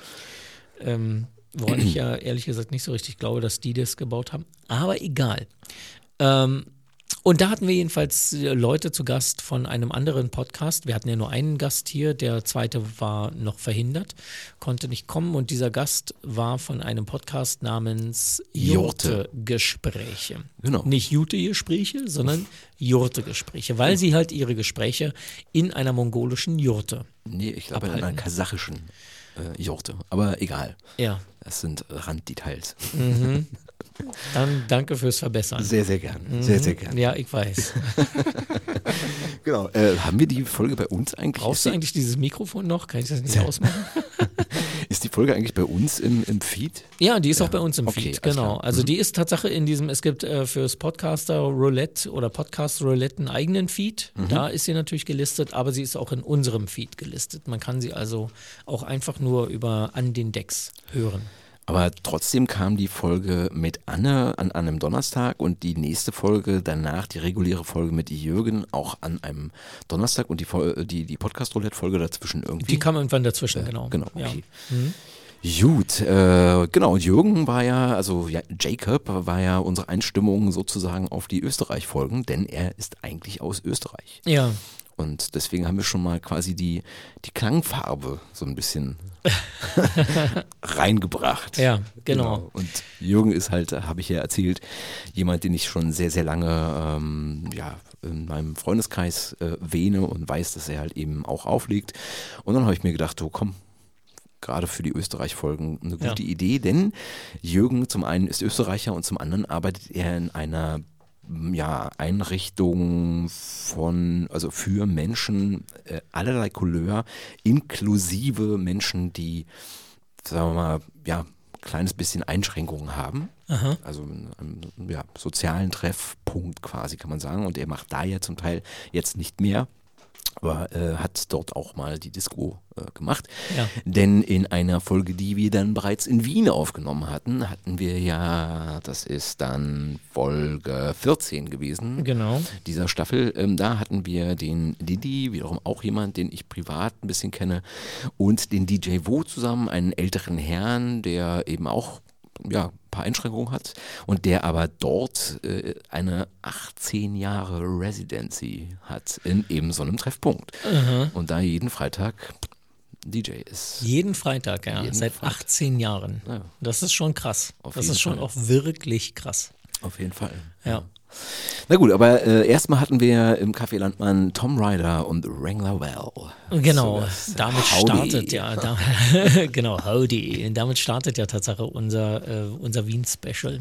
Ähm, woran ich ja ehrlich gesagt nicht so richtig glaube, dass die das gebaut haben. Aber egal. Ähm, und da hatten wir jedenfalls äh, Leute zu Gast von einem anderen Podcast. Wir hatten ja nur einen Gast hier, der zweite war noch verhindert, konnte nicht kommen. Und dieser Gast war von einem Podcast namens Jurte-Gespräche. Genau. Nicht Jute-Gespräche, sondern Jurte-Gespräche, weil sie halt ihre Gespräche in einer mongolischen Jurte. Nee, ich glaube in einer kasachischen äh, Jurte. Aber egal. Ja. Das sind Randdetails. Mhm. Dann danke fürs Verbessern. Sehr, sehr gern. Sehr, sehr gern. Ja, ich weiß. genau. Äh, haben wir die Folge bei uns eigentlich? Brauchst du eigentlich dieses Mikrofon noch? Kann ich das nicht ausmachen? Ist die Folge eigentlich bei uns im, im Feed? Ja, die ist ja. auch bei uns im okay, Feed, genau. Also mhm. die ist Tatsache in diesem, es gibt äh, fürs Podcaster Roulette oder Podcast Roulette einen eigenen Feed. Mhm. Da ist sie natürlich gelistet, aber sie ist auch in unserem Feed gelistet. Man kann sie also auch einfach nur über an den Decks hören. Aber trotzdem kam die Folge mit Anne an einem Donnerstag und die nächste Folge danach, die reguläre Folge mit Jürgen, auch an einem Donnerstag und die, die, die Podcast-Roulette-Folge dazwischen irgendwie. Die kam irgendwann dazwischen, äh, genau. Genau, okay. Ja. Mhm. Gut, äh, genau, und Jürgen war ja, also ja, Jacob war ja unsere Einstimmung sozusagen auf die Österreich-Folgen, denn er ist eigentlich aus Österreich. Ja. Und deswegen haben wir schon mal quasi die, die Klangfarbe so ein bisschen reingebracht. Ja, genau. genau. Und Jürgen ist halt, habe ich ja erzählt, jemand, den ich schon sehr, sehr lange ähm, ja, in meinem Freundeskreis äh, wähne und weiß, dass er halt eben auch auflegt. Und dann habe ich mir gedacht, oh komm, gerade für die Österreich-Folgen eine gute ja. Idee, denn Jürgen zum einen ist Österreicher und zum anderen arbeitet er in einer ja, Einrichtungen von, also für Menschen äh, allerlei Couleur, inklusive Menschen, die, sagen wir mal, ja, kleines bisschen Einschränkungen haben. Aha. Also einen ja, sozialen Treffpunkt quasi, kann man sagen. Und er macht da ja zum Teil jetzt nicht mehr aber äh, hat dort auch mal die Disco äh, gemacht. Ja. Denn in einer Folge, die wir dann bereits in Wien aufgenommen hatten, hatten wir ja, das ist dann Folge 14 gewesen, genau. dieser Staffel. Ähm, da hatten wir den Didi, wiederum auch jemand, den ich privat ein bisschen kenne, und den DJ Wo zusammen, einen älteren Herrn, der eben auch ja, ein paar Einschränkungen hat und der aber dort äh, eine 18 Jahre Residency hat in eben so einem Treffpunkt. Mhm. Und da jeden Freitag DJ ist. Jeden Freitag, ja, jeden seit Freitag. 18 Jahren. Ja. Das ist schon krass. Auf das ist schon Fall. auch wirklich krass. Auf jeden Fall. Ja. Na gut, aber äh, erstmal hatten wir im Café Landmann Tom Ryder und Wrangler Well. Genau, so, damit Howdy. startet ja, da, genau, Howdy. Damit startet ja Tatsache unser, äh, unser Wien-Special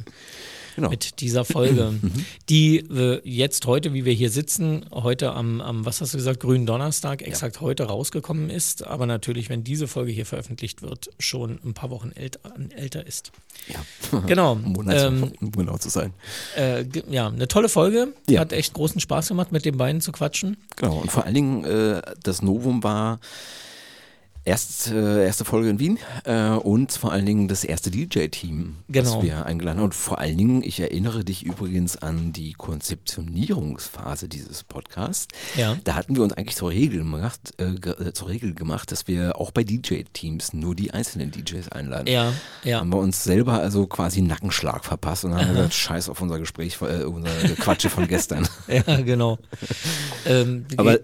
genau. mit dieser Folge, die äh, jetzt heute, wie wir hier sitzen, heute am, am, was hast du gesagt, grünen Donnerstag, exakt ja. heute rausgekommen ist, aber natürlich, wenn diese Folge hier veröffentlicht wird, schon ein paar Wochen älter, älter ist. Ja, genau. ähm, um genau zu sein. Äh, ja, eine tolle Folge. Ja. Hat echt großen Spaß gemacht, mit den beiden zu quatschen. Genau, und vor allen Dingen äh, das Novum war, Erst, äh, erste Folge in Wien äh, und vor allen Dingen das erste DJ-Team, genau. das wir eingeladen haben. Und vor allen Dingen, ich erinnere dich übrigens an die Konzeptionierungsphase dieses Podcasts. Ja. Da hatten wir uns eigentlich zur Regel gemacht, äh, äh zur Regel gemacht, dass wir auch bei DJ-Teams nur die einzelnen DJs einladen. Ja, ja. Haben wir uns selber also quasi einen Nackenschlag verpasst und haben Aha. gesagt, scheiß auf unser Gespräch, äh, unser Quatsche von gestern. ja, genau. ähm, Aber äh,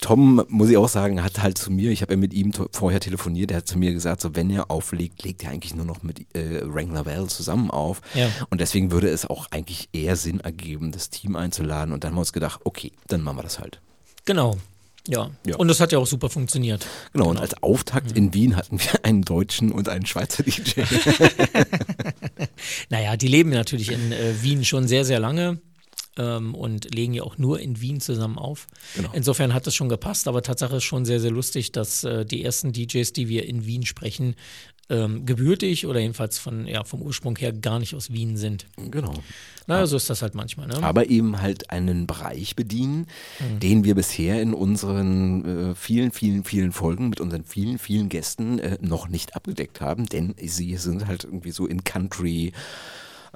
Tom, muss ich auch sagen, hat halt zu mir, ich habe ja mit ihm vorher telefoniert, der hat zu mir gesagt, so wenn er auflegt, legt er eigentlich nur noch mit äh, Wrangler Bell zusammen auf. Ja. Und deswegen würde es auch eigentlich eher Sinn ergeben, das Team einzuladen. Und dann haben wir uns gedacht, okay, dann machen wir das halt. Genau. Ja. ja. Und das hat ja auch super funktioniert. Genau, genau. und als Auftakt mhm. in Wien hatten wir einen Deutschen und einen Schweizer DJ. naja, die leben natürlich in äh, Wien schon sehr, sehr lange ähm, und legen ja auch nur in Wien zusammen auf. Genau. Insofern hat das schon gepasst, aber Tatsache ist schon sehr, sehr lustig, dass äh, die ersten DJs, die wir in Wien sprechen, ähm, gebürtig oder jedenfalls von, ja, vom Ursprung her gar nicht aus Wien sind. Genau. Naja, so ist das halt manchmal. Ne? Aber eben halt einen Bereich bedienen, mhm. den wir bisher in unseren äh, vielen, vielen, vielen Folgen mit unseren vielen, vielen Gästen äh, noch nicht abgedeckt haben, denn sie sind halt irgendwie so in Country,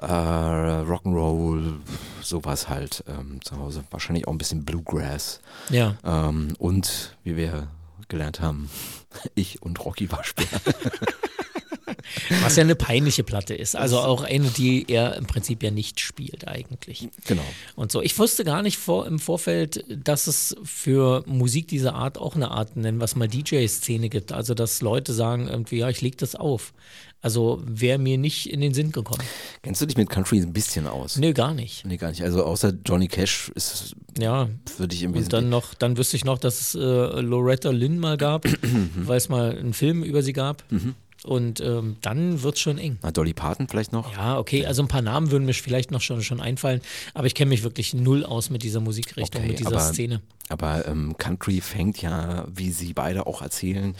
äh, Rock'n'Roll, sowas halt ähm, zu Hause. Wahrscheinlich auch ein bisschen Bluegrass. Ja. Ähm, und wie wir gelernt haben, ich und Rocky Waschbär. Was ja eine peinliche Platte ist. Also auch eine, die er im Prinzip ja nicht spielt eigentlich. Genau. Und so. Ich wusste gar nicht vor, im Vorfeld, dass es für Musik dieser Art auch eine Art, nennen wir es mal DJ-Szene gibt. Also dass Leute sagen irgendwie, ja, ich leg das auf. Also wäre mir nicht in den Sinn gekommen. Kennst du dich mit Country ein bisschen aus? Nee, gar nicht. Nee, gar nicht. Also außer Johnny Cash ist ja für dich im Und dann noch, dann wüsste ich noch, dass es äh, Loretta Lynn mal gab, weil es mal einen Film über sie gab. Mhm. Und ähm, dann wird es schon eng. Na, Dolly Parton vielleicht noch? Ja, okay, also ein paar Namen würden mir vielleicht noch schon, schon einfallen, aber ich kenne mich wirklich null aus mit dieser Musikrichtung, Okay, mit dieser aber- Szene. Aber ähm, Country fängt ja, wie Sie beide auch erzählen,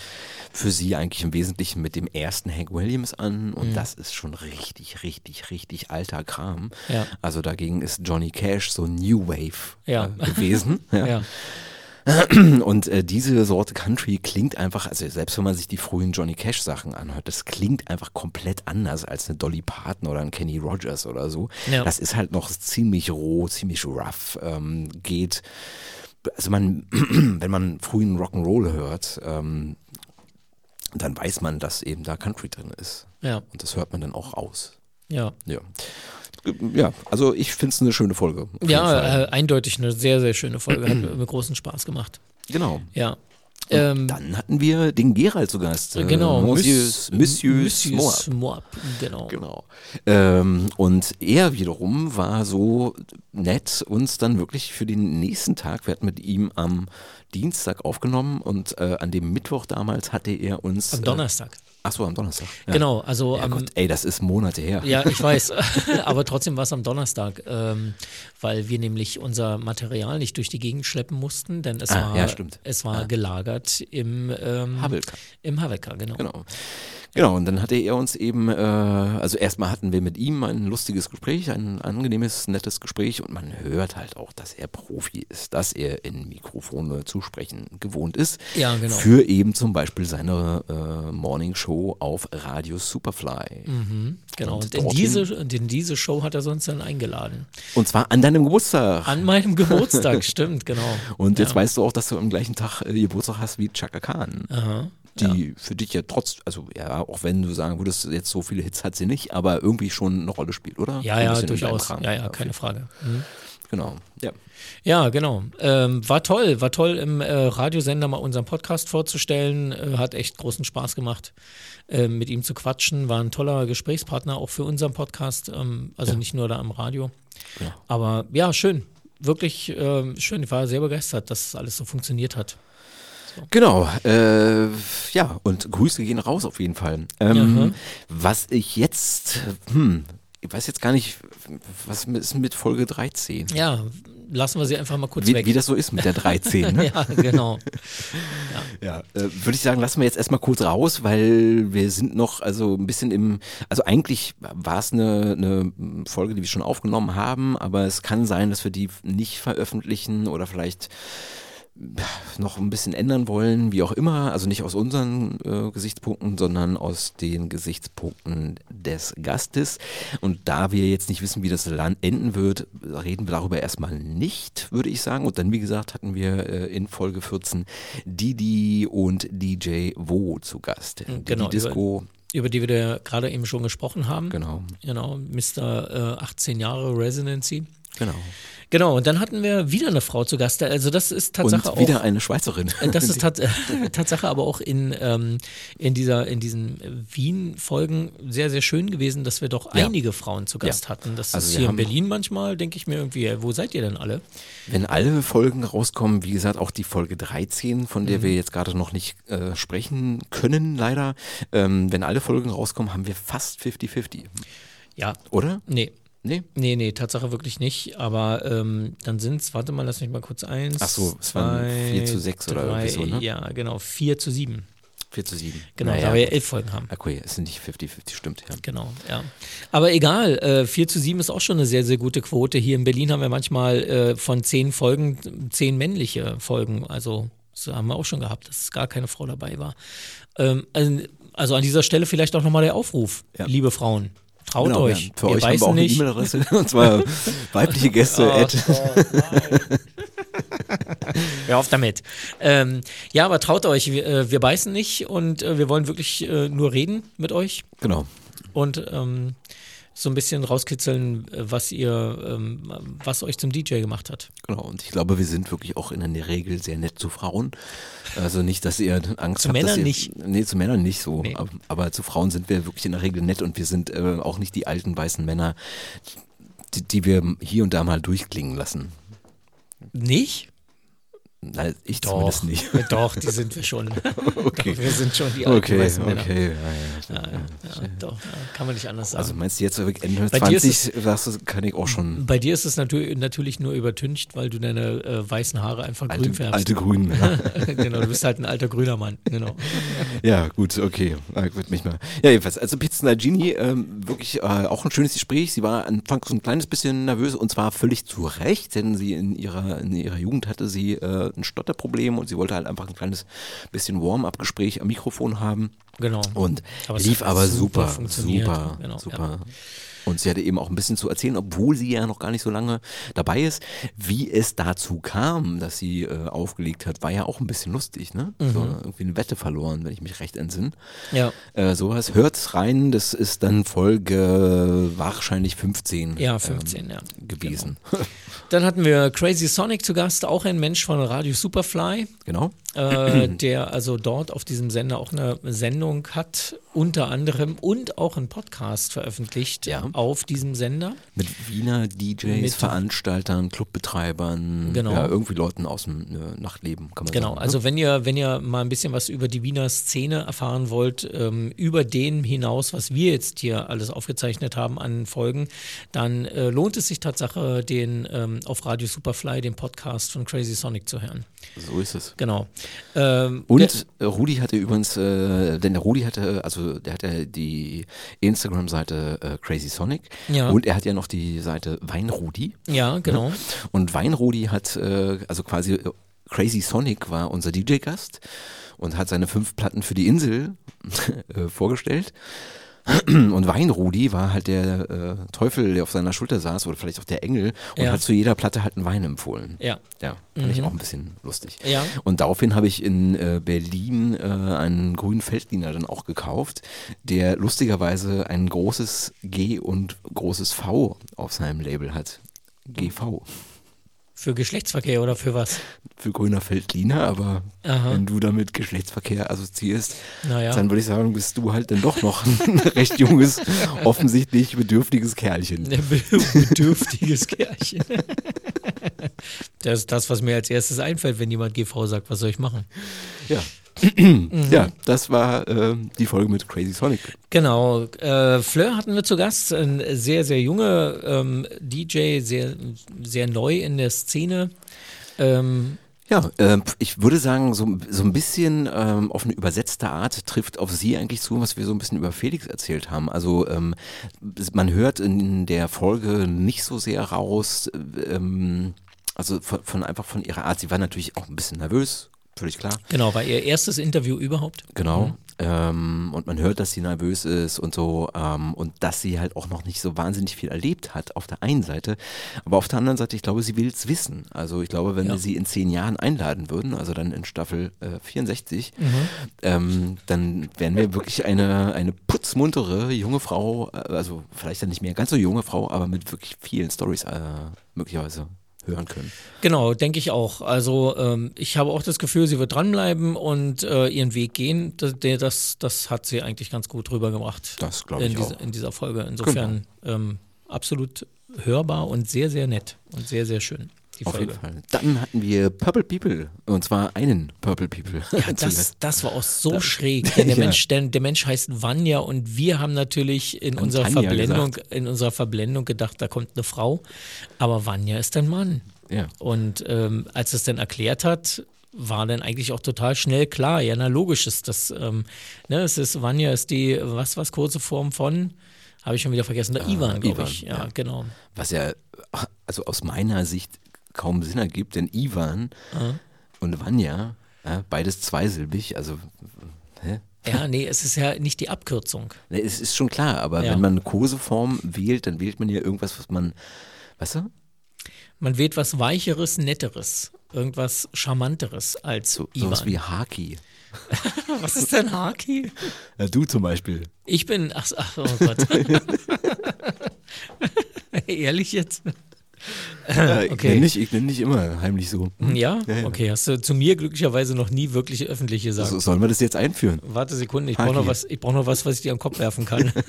für Sie eigentlich im Wesentlichen mit dem ersten Hank Williams an. Mhm. Und das ist schon richtig, richtig, richtig alter Kram. Ja. Also dagegen ist Johnny Cash so New Wave Ja. äh, gewesen. ja. Ja. Und äh, diese Sorte Country klingt einfach, also selbst wenn man sich die frühen Johnny Cash Sachen anhört, das klingt einfach komplett anders als eine Dolly Parton oder ein Kenny Rogers oder so. Ja. Das ist halt noch ziemlich roh, ziemlich rough, ähm, geht. Also man, wenn man frühen Rock'n'Roll hört, ähm, dann weiß man, dass eben da Country drin ist. Ja, Und das hört man dann auch aus. ja. Ja. Ja, also ich finde es eine schöne Folge. Ja, äh, eindeutig eine sehr, sehr schöne Folge. Hat mir großen Spaß gemacht. genau. Ja. Ähm, Dann hatten wir den Gerald zu Gast. äh, genau, Monsieur, Miss- Monsieur, Monsieur Smoor. Smoor, Genau. Genau. Ähm, und er wiederum war so nett, uns dann wirklich für den nächsten Tag, wir hatten mit ihm am Dienstag aufgenommen und äh, an dem Mittwoch damals hatte er uns. Am Donnerstag. Äh, ach so, am Donnerstag. Ja. Genau, also Ja, am, Gott, ey, das ist Monate her. Ja, ich weiß. Aber trotzdem war es am Donnerstag, ähm, weil wir nämlich unser Material nicht durch die Gegend schleppen mussten, denn es Ah, war, ja, stimmt. Es war gelagert im ähm, Havelka. Im Havelka, genau. Genau. Genau, und dann hatte er uns eben, äh, also erstmal hatten wir mit ihm ein lustiges Gespräch, ein angenehmes, nettes Gespräch und man hört halt auch, dass er Profi ist, dass er in Mikrofone zu sprechen gewohnt ist. Ja, genau. Für eben zum Beispiel seine äh, Morning Show auf Radio Superfly. Genau. Und dorthin- diese, in diese Show hat er uns dann eingeladen. Und zwar an deinem Geburtstag. An meinem Geburtstag, stimmt, genau. und jetzt ja. weißt du auch, dass du am gleichen Tag äh, Geburtstag hast wie Chaka Khan. Aha. Die für dich ja trotz, also ja, auch wenn du sagen würdest, jetzt so viele Hits hat sie nicht, aber irgendwie schon eine Rolle spielt, oder? Ja, ja, durchaus. Ja, ja, keine Frage. Mhm. Genau. Ja. Ja, genau. Ähm, war toll, war toll im äh, Radiosender mal unseren Podcast vorzustellen. Äh, hat echt großen Spaß gemacht, äh, mit ihm zu quatschen. War ein toller Gesprächspartner auch für unseren Podcast, ähm, also nicht nur da am Radio. Ja. Aber ja, schön. Wirklich ähm, schön. Ich war sehr begeistert, dass alles so funktioniert hat. Genau, äh, ja, und Grüße gehen raus auf jeden Fall. Ähm. Was ich jetzt, hm, ich weiß jetzt gar nicht, was ist mit Folge 13? Ja, lassen wir sie einfach mal kurz Wie, weg. wie das so ist mit der 13, ne? ja, genau. Ja, äh, würde ich sagen, lassen wir jetzt erstmal kurz raus, weil wir sind noch also ein bisschen im, also eigentlich war es eine, eine Folge, die wir schon aufgenommen haben, aber es kann sein, dass wir die nicht veröffentlichen oder vielleicht noch ein bisschen ändern wollen, wie auch immer, also nicht aus unseren äh, Gesichtspunkten, sondern aus den Gesichtspunkten des Gastes. Und da wir jetzt nicht wissen, wie das Land enden wird, reden wir darüber erstmal nicht, würde ich sagen. Und dann, wie gesagt, hatten wir äh, in Folge 14 Didi und DJ Wo zu Gast. Genau, Die Disco, Über die wir gerade eben schon gesprochen haben. genau, Genau, Mr. Äh, 18 Jahre Residency. Genau. Genau, und dann hatten wir wieder eine Frau zu Gast. Also das ist Tatsache Und wieder auch. eine Schweizerin. äh, Das ist tat, Tatsache aber auch in, ähm, in, dieser, in diesen Wien-Folgen sehr, sehr schön gewesen, dass wir doch Ja. einige Frauen zu Gast Ja. hatten. Das Also ist hier in Berlin manchmal, denke ich mir irgendwie, wo seid ihr denn alle? Wenn alle Folgen rauskommen, wie gesagt, auch die Folge 13, von der wir jetzt gerade noch nicht äh, sprechen können, leider. Ähm, wenn alle Folgen rauskommen, haben wir fast 50-50. Ja, Oder? nee. Nee? Nee, nee, Tatsache wirklich nicht. Aber ähm, dann sind es, warte mal, lass mich mal kurz eins. Ach so, es waren zwei, vier zu sechs oder irgendwie so, ne? Ja, genau, 4 zu 7. 4 zu 7. Genau, naja. da wir ja elf Folgen haben. Okay, es sind nicht 50-50, stimmt. Ja. Genau, ja. Aber egal, äh, 4 zu 7 ist auch schon eine sehr, sehr gute Quote. Hier in Berlin haben wir manchmal äh, von zehn Folgen zehn männliche Folgen. Also, das haben wir auch schon gehabt, dass gar keine Frau dabei war. Ähm, also, also an dieser Stelle vielleicht auch nochmal der Aufruf, Ja. liebe Frauen. Traut Genau, euch. ja. Für wir euch haben beißen wir auch eine nicht. E-Mail-Adresse, und zwar weibliche Gäste. Oh at, Hör auf damit. Ähm, ja, aber traut euch, wir, äh, wir beißen nicht und äh, wir wollen wirklich äh, nur reden mit euch genau. und ähm, so ein bisschen rauskitzeln, äh, was ihr, ähm, was euch zum DJ gemacht hat. Genau, und ich glaube, wir sind wirklich auch in der Regel sehr nett zu Frauen. Also nicht, dass ihr Angst Zu habt. dass Männern ihr, nicht. Nee, zu Männern nicht so. Nee. Aber, aber zu Frauen sind wir wirklich in der Regel nett und wir sind äh, auch nicht die alten weißen Männer, die, die wir hier und da mal durchklingen lassen. Nicht? Nein, ich Doch, zumindest nicht. doch, die sind wir schon. Okay. Wir sind schon die alten Okay, weißen Männer. okay. Ja, Ja, ja. ja, doch, kann man nicht anders sagen. Also meinst du jetzt Ende Bei dir ist 20, sagst du, kann ich auch schon Bei dir ist es natürlich, natürlich nur übertüncht, weil du deine äh, weißen Haare einfach grün alte, färbst. alte Grünen. Ja. genau, du bist halt ein alter grüner Mann. Genau. ja, gut, okay. Ja, Ich würd mich mal. Ja, jedenfalls, also Pizza Genie, ähm, wirklich äh, auch ein schönes Gespräch. Sie war anfangs so ein kleines bisschen nervös und zwar völlig zu Recht, denn sie in ihrer, in ihrer Jugend hatte sie äh, ein Stotterproblem und sie wollte halt einfach ein kleines bisschen Warm-up-Gespräch am Mikrofon haben. Genau. Und Aber lief aber super super, Genau, super. Und sie hatte eben auch ein bisschen zu erzählen, obwohl sie ja noch gar nicht so lange dabei ist. Wie es dazu kam, dass sie äh, aufgelegt hat, war ja auch ein bisschen lustig, ne? Mhm. So irgendwie eine Wette verloren, wenn ich mich recht entsinne. Ja, Äh, sowas. Hört rein, das ist dann Folge wahrscheinlich 15. ja 15, ja. ähm, gewesen. Dann hatten wir Crazy Sonic zu Gast, auch ein Mensch von Radio Superfly, Genau. Äh, der also dort auf diesem Sender auch eine Sendung hat, unter anderem und auch einen Podcast veröffentlicht Ja. auf diesem Sender. Mit Wiener DJs, Mit- Veranstaltern, Clubbetreibern, Genau. ja, irgendwie Leuten aus dem äh, Nachtleben, kann man Genau, sagen. ne? also wenn ihr, wenn ihr mal ein bisschen was über die Wiener Szene erfahren wollt, ähm, über den hinaus, was wir jetzt hier alles aufgezeichnet haben an Folgen, dann äh, lohnt es sich Tatsache, den ähm, auf Radio Superfly, den Podcast von Crazy Sonic zu hören. So ist es. Genau. Ähm, Und äh, Rudi hatte übrigens, äh, denn der Rudi hatte, also der hatte die Instagram-Seite äh, Crazy Sonic Ja. und er hat ja noch die Seite Weinrudi. der, ja, genau. Und Weinrudi hat, äh, also quasi äh, Crazy Sonic war unser DJ-Gast und hat seine fünf Platten für die Insel äh, vorgestellt. Und Weinrudi war halt der äh, Teufel, der auf seiner Schulter saß oder vielleicht auch der Engel und Ja. hat zu jeder Platte halt einen Wein empfohlen. Ja. Ja, fand ich auch ein bisschen lustig. Ja. Und daraufhin habe ich in äh, Berlin äh, einen grünen Feldliner dann auch gekauft, der lustigerweise ein großes G und großes V auf seinem Label hat. GV. Für Geschlechtsverkehr oder für was? Für grüner Feldliner, aber Aha. wenn du damit Geschlechtsverkehr assoziierst, Naja. dann würde ich sagen, bist du halt dann doch noch ein recht junges, offensichtlich bedürftiges Kerlchen. Ein bedürftiges Kerlchen. Das ist das, was mir als erstes einfällt, wenn jemand GV sagt, was soll ich machen? Ja. Mhm. ja, das war äh, die Folge mit Crazy Sonic. Genau. Äh, Fleur hatten wir zu Gast, ein sehr, sehr junger ähm, DJ, sehr, sehr neu in der Szene. Ähm, Ja, ähm, ich würde sagen, so, so ein bisschen ähm, auf eine übersetzte Art trifft auf Sie eigentlich zu, was wir so ein bisschen über Felix erzählt haben. Also ähm, man hört in der Folge nicht so sehr raus, ähm, also von, von einfach von ihrer Art. Sie war natürlich auch ein bisschen nervös, völlig klar. genau, war ihr erstes Interview überhaupt. Genau. Ähm, und man hört, dass sie nervös ist und so ähm, und dass sie halt auch noch nicht so wahnsinnig viel erlebt hat auf der einen Seite. Aber auf der anderen Seite, ich glaube, sie will es wissen. Also ich glaube, wenn Ja. wir sie in zehn Jahren einladen würden, also dann in Staffel äh, 64, Mhm. ähm, dann wären wir wirklich eine, eine putzmuntere junge Frau, äh, also vielleicht dann nicht mehr ganz so junge Frau, aber mit wirklich vielen Stories äh, möglicherweise hören können. Genau, denke ich auch. Also ähm, ich habe auch das Gefühl, sie wird dranbleiben und äh, ihren Weg gehen. Das, das, das hat sie eigentlich ganz gut rübergebracht. Das glaube in ich diese, auch. In dieser Folge. Insofern ähm, absolut hörbar und sehr, sehr nett und sehr, sehr schön. Die Auf Folge. jeden Fall. Dann hatten wir Purple People und zwar einen Purple People. Ja, das, das war auch so schräg. Denn der, Ja. Mensch, der, der Mensch heißt Vanya und wir haben natürlich in Haben unserer Tanja Verblendung, in unserer Verblendung gedacht, da kommt eine Frau. Aber Vanya ist ein Mann. Ja. Und ähm, als es dann erklärt hat, war dann eigentlich auch total schnell klar, ja, na logisch ist das, ähm, ne, es ist, Vanya ist die, was, was, kurze Form von, habe ich schon wieder vergessen, der Ivan, glaube ich, ja, ja. genau. Was ja, also aus meiner Sicht kaum Sinn ergibt, denn Ivan und Vanya, ja, beides zweisilbig, also hä? Ja, nee, es ist ja nicht die Abkürzung. Ne, es ist schon klar, aber Ja. wenn man eine Koseform wählt, dann wählt man ja irgendwas, was man, weißt du? Man wählt was Weicheres, Netteres, irgendwas Charmanteres als So, Ivan. sowas wie Haki. was ist denn Haki? Ja, du zum Beispiel. Ich bin, ach, ach oh Gott. Ehrlich jetzt? Äh, Ich okay. nenne nicht, ich nenn nicht immer heimlich so. Hm? Ja? Ja, ja. Okay, hast du zu mir glücklicherweise noch nie wirklich öffentlich gesagt. So, sollen wir das jetzt einführen? Warte Sekunde, ich brauche noch was, ich brauche noch was, was ich dir am Kopf werfen kann.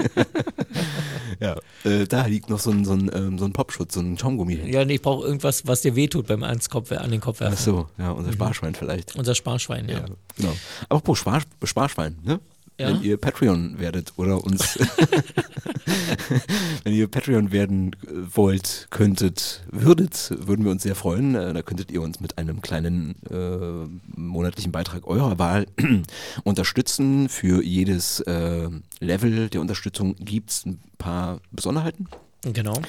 Ja, äh, da liegt noch so ein, so ein, ähm, so ein Popschutz, so ein Schaumgummi. Ja, nee, ich brauche irgendwas, was dir wehtut beim ans Kopf, an den Kopf werfen. Ach so, ja, unser Sparschwein vielleicht. Unser Sparschwein, ja. Ja, genau. Apropos Spar Sparschwein, ne? Ja? Wenn ihr Patreon werdet oder uns, wenn ihr Patreon werden äh, wollt, könntet, würdet, würden wir uns sehr freuen. Äh, Da könntet ihr uns mit einem kleinen äh, monatlichen Beitrag eurer Wahl unterstützen. Für jedes äh, Level der Unterstützung gibt es ein paar Besonderheiten. Genau.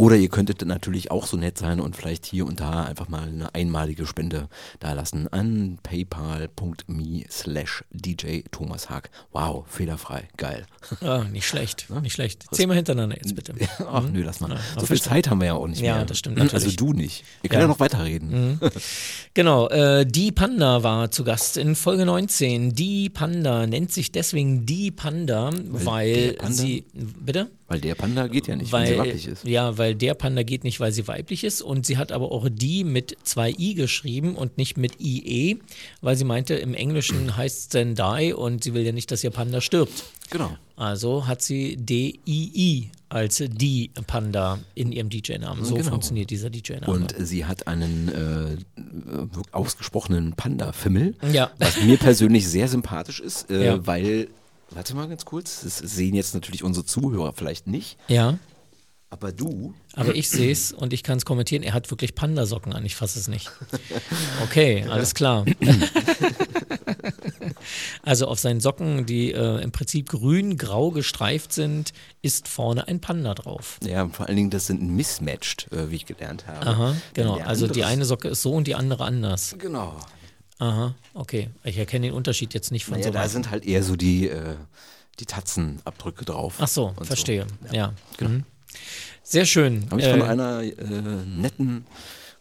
Oder ihr könntet natürlich auch so nett sein und vielleicht hier und da einfach mal eine einmalige Spende dalassen an paypal.me slash DJ Thomas Haag. Wow, fehlerfrei, geil. Ah, nicht schlecht, nicht schlecht. Zehnmal hintereinander jetzt bitte. Ach nö, lass mal. Ja, so viel. Zeit haben wir ja auch nicht Ja, mehr. das stimmt Also natürlich. du nicht. Wir können ja, Ja. noch weiterreden. Genau, äh, die Panda war zu Gast in Folge 19. Die Panda nennt sich deswegen die Panda, weil, der Panda? sie. Bitte? Weil der Panda geht ja nicht, sie weil, weiblich ist. Ja, weil der Panda geht nicht, weil sie weiblich ist. Und sie hat aber auch die mit zwei I geschrieben und nicht mit IE, weil sie meinte, im Englischen heißt es Zendai und sie will ja nicht, dass ihr Panda stirbt. Genau. Also hat sie DII als die Panda in ihrem DJ-Namen. So Genau. funktioniert dieser DJ-Name. Und sie hat einen äh, ausgesprochenen Panda-Fimmel, Ja. was mir persönlich sehr sympathisch ist, äh, Ja. weil, warte mal ganz kurz, das sehen jetzt natürlich unsere Zuhörer vielleicht nicht, ja. aber du, Aber ich sehe es und ich kann es kommentieren. Er hat wirklich Pandasocken an. Ich fasse es nicht. Okay, alles klar. Also auf seinen Socken, die äh, im Prinzip grün-grau gestreift sind, ist vorne ein Panda drauf. ja, vor allen Dingen, das sind mismatched, äh, wie ich gelernt habe. Aha, genau. Also die eine Socke ist so und die andere anders. Genau. Aha, okay. Ich erkenne den Unterschied jetzt nicht von Naja, so da weit. sind halt eher so die, äh, die Tatzenabdrücke drauf. Ach so, verstehe. So. Ja. Mhm. Sehr schön. Habe ich von Äh, einer äh, netten,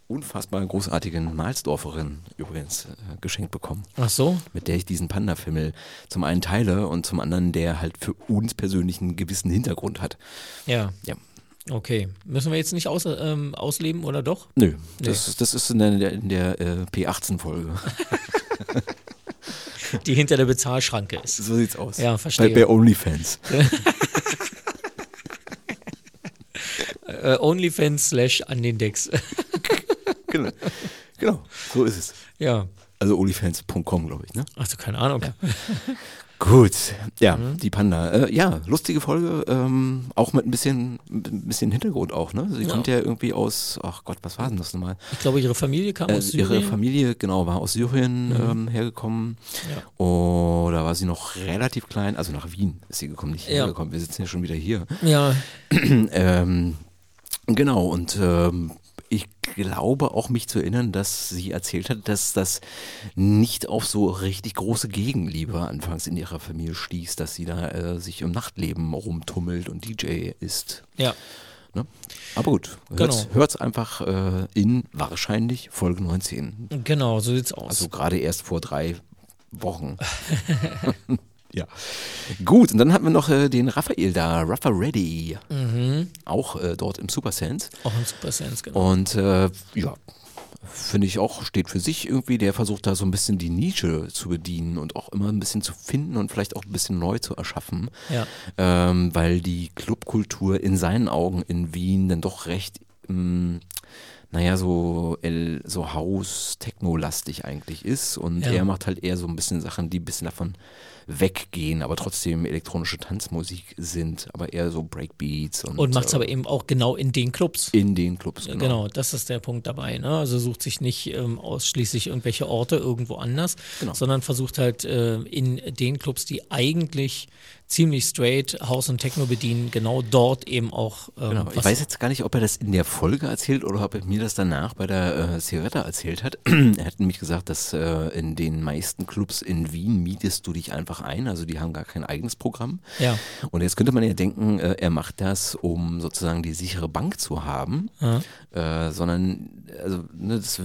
unfassbar großartigen Malsdorferin übrigens äh, geschenkt bekommen. Ach so, mit der ich diesen Panda-Fimmel zum einen teile und zum anderen, der halt für uns persönlich einen gewissen Hintergrund hat. ja. Ja. Okay. Müssen wir jetzt nicht aus, ähm, ausleben oder doch? Nö, das, das ist in der, in der äh, P18-Folge. Die hinter der Bezahlschranke ist. so sieht's aus. Ja, Bei, verstehe. bei OnlyFans. Äh, Onlyfans slash an den Decks. genau. Genau, so ist es. ja. Also onlyfans.com, glaube ich, ne? Ach du, keine Ahnung. Gut, ja, Mhm. die Panda. Äh, ja, lustige Folge, ähm, auch mit ein bisschen, ein bisschen Hintergrund auch, ne? Sie Ja. kommt ja irgendwie aus, ach Gott, was war denn das nochmal? Ich glaube, ihre Familie kam Äh, aus ihre Syrien. Mhm. Familie, genau, war aus Syrien ähm, hergekommen. Ja. Oder war sie noch relativ klein? Also nach Wien ist sie gekommen, nicht Ja. hergekommen. Wir sitzen ja schon wieder hier. Ja, ähm, genau, und ähm, ich glaube auch mich zu erinnern, dass sie erzählt hat, dass das nicht auf so richtig große Gegenliebe anfangs in ihrer Familie stieß, dass sie da äh, sich im Nachtleben rumtummelt und DJ ist. ja. Ne? Aber gut, hört's, Genau. hört's einfach äh, in wahrscheinlich Folge 19. Genau, so sieht's aus. Also gerade erst vor drei Wochen. ja. Gut, und dann hatten wir noch äh, den Raphael da, Rafa Ready. Auch äh, dort im Super Sense. Auch ein Super Sense, genau. Und äh, ja, finde ich auch, steht für sich irgendwie. Der versucht da so ein bisschen die Nische zu bedienen und auch immer ein bisschen zu finden und vielleicht auch ein bisschen neu zu erschaffen. Ja. Ähm, weil die Clubkultur in seinen Augen in Wien dann doch recht, ähm, naja, so, so Haus-Techno-lastig eigentlich ist. Und Ja. er macht halt eher so ein bisschen Sachen, die ein bisschen davon weggehen, aber trotzdem elektronische Tanzmusik sind, aber eher so Breakbeats und, Und macht's äh, aber eben auch genau in den Clubs. in den Clubs. Genau. Genau. das ist der Punkt dabei. Ne? Also sucht sich nicht ähm, ausschließlich irgendwelche Orte irgendwo anders, Genau. sondern versucht halt äh, in den Clubs, die eigentlich ziemlich straight House und Techno bedienen, genau dort eben auch. Ähm, Genau. Ich weiß jetzt gar nicht, ob er das in der Folge erzählt oder ob er mir das danach bei der äh, Cigaretta erzählt hat. er hat nämlich gesagt, dass äh, in den meisten Clubs in Wien mietest du dich einfach ein, also die haben gar kein eigenes Programm. Ja. Und jetzt könnte man ja denken, äh, er macht das, um sozusagen die sichere Bank zu haben, äh, sondern also, ne, das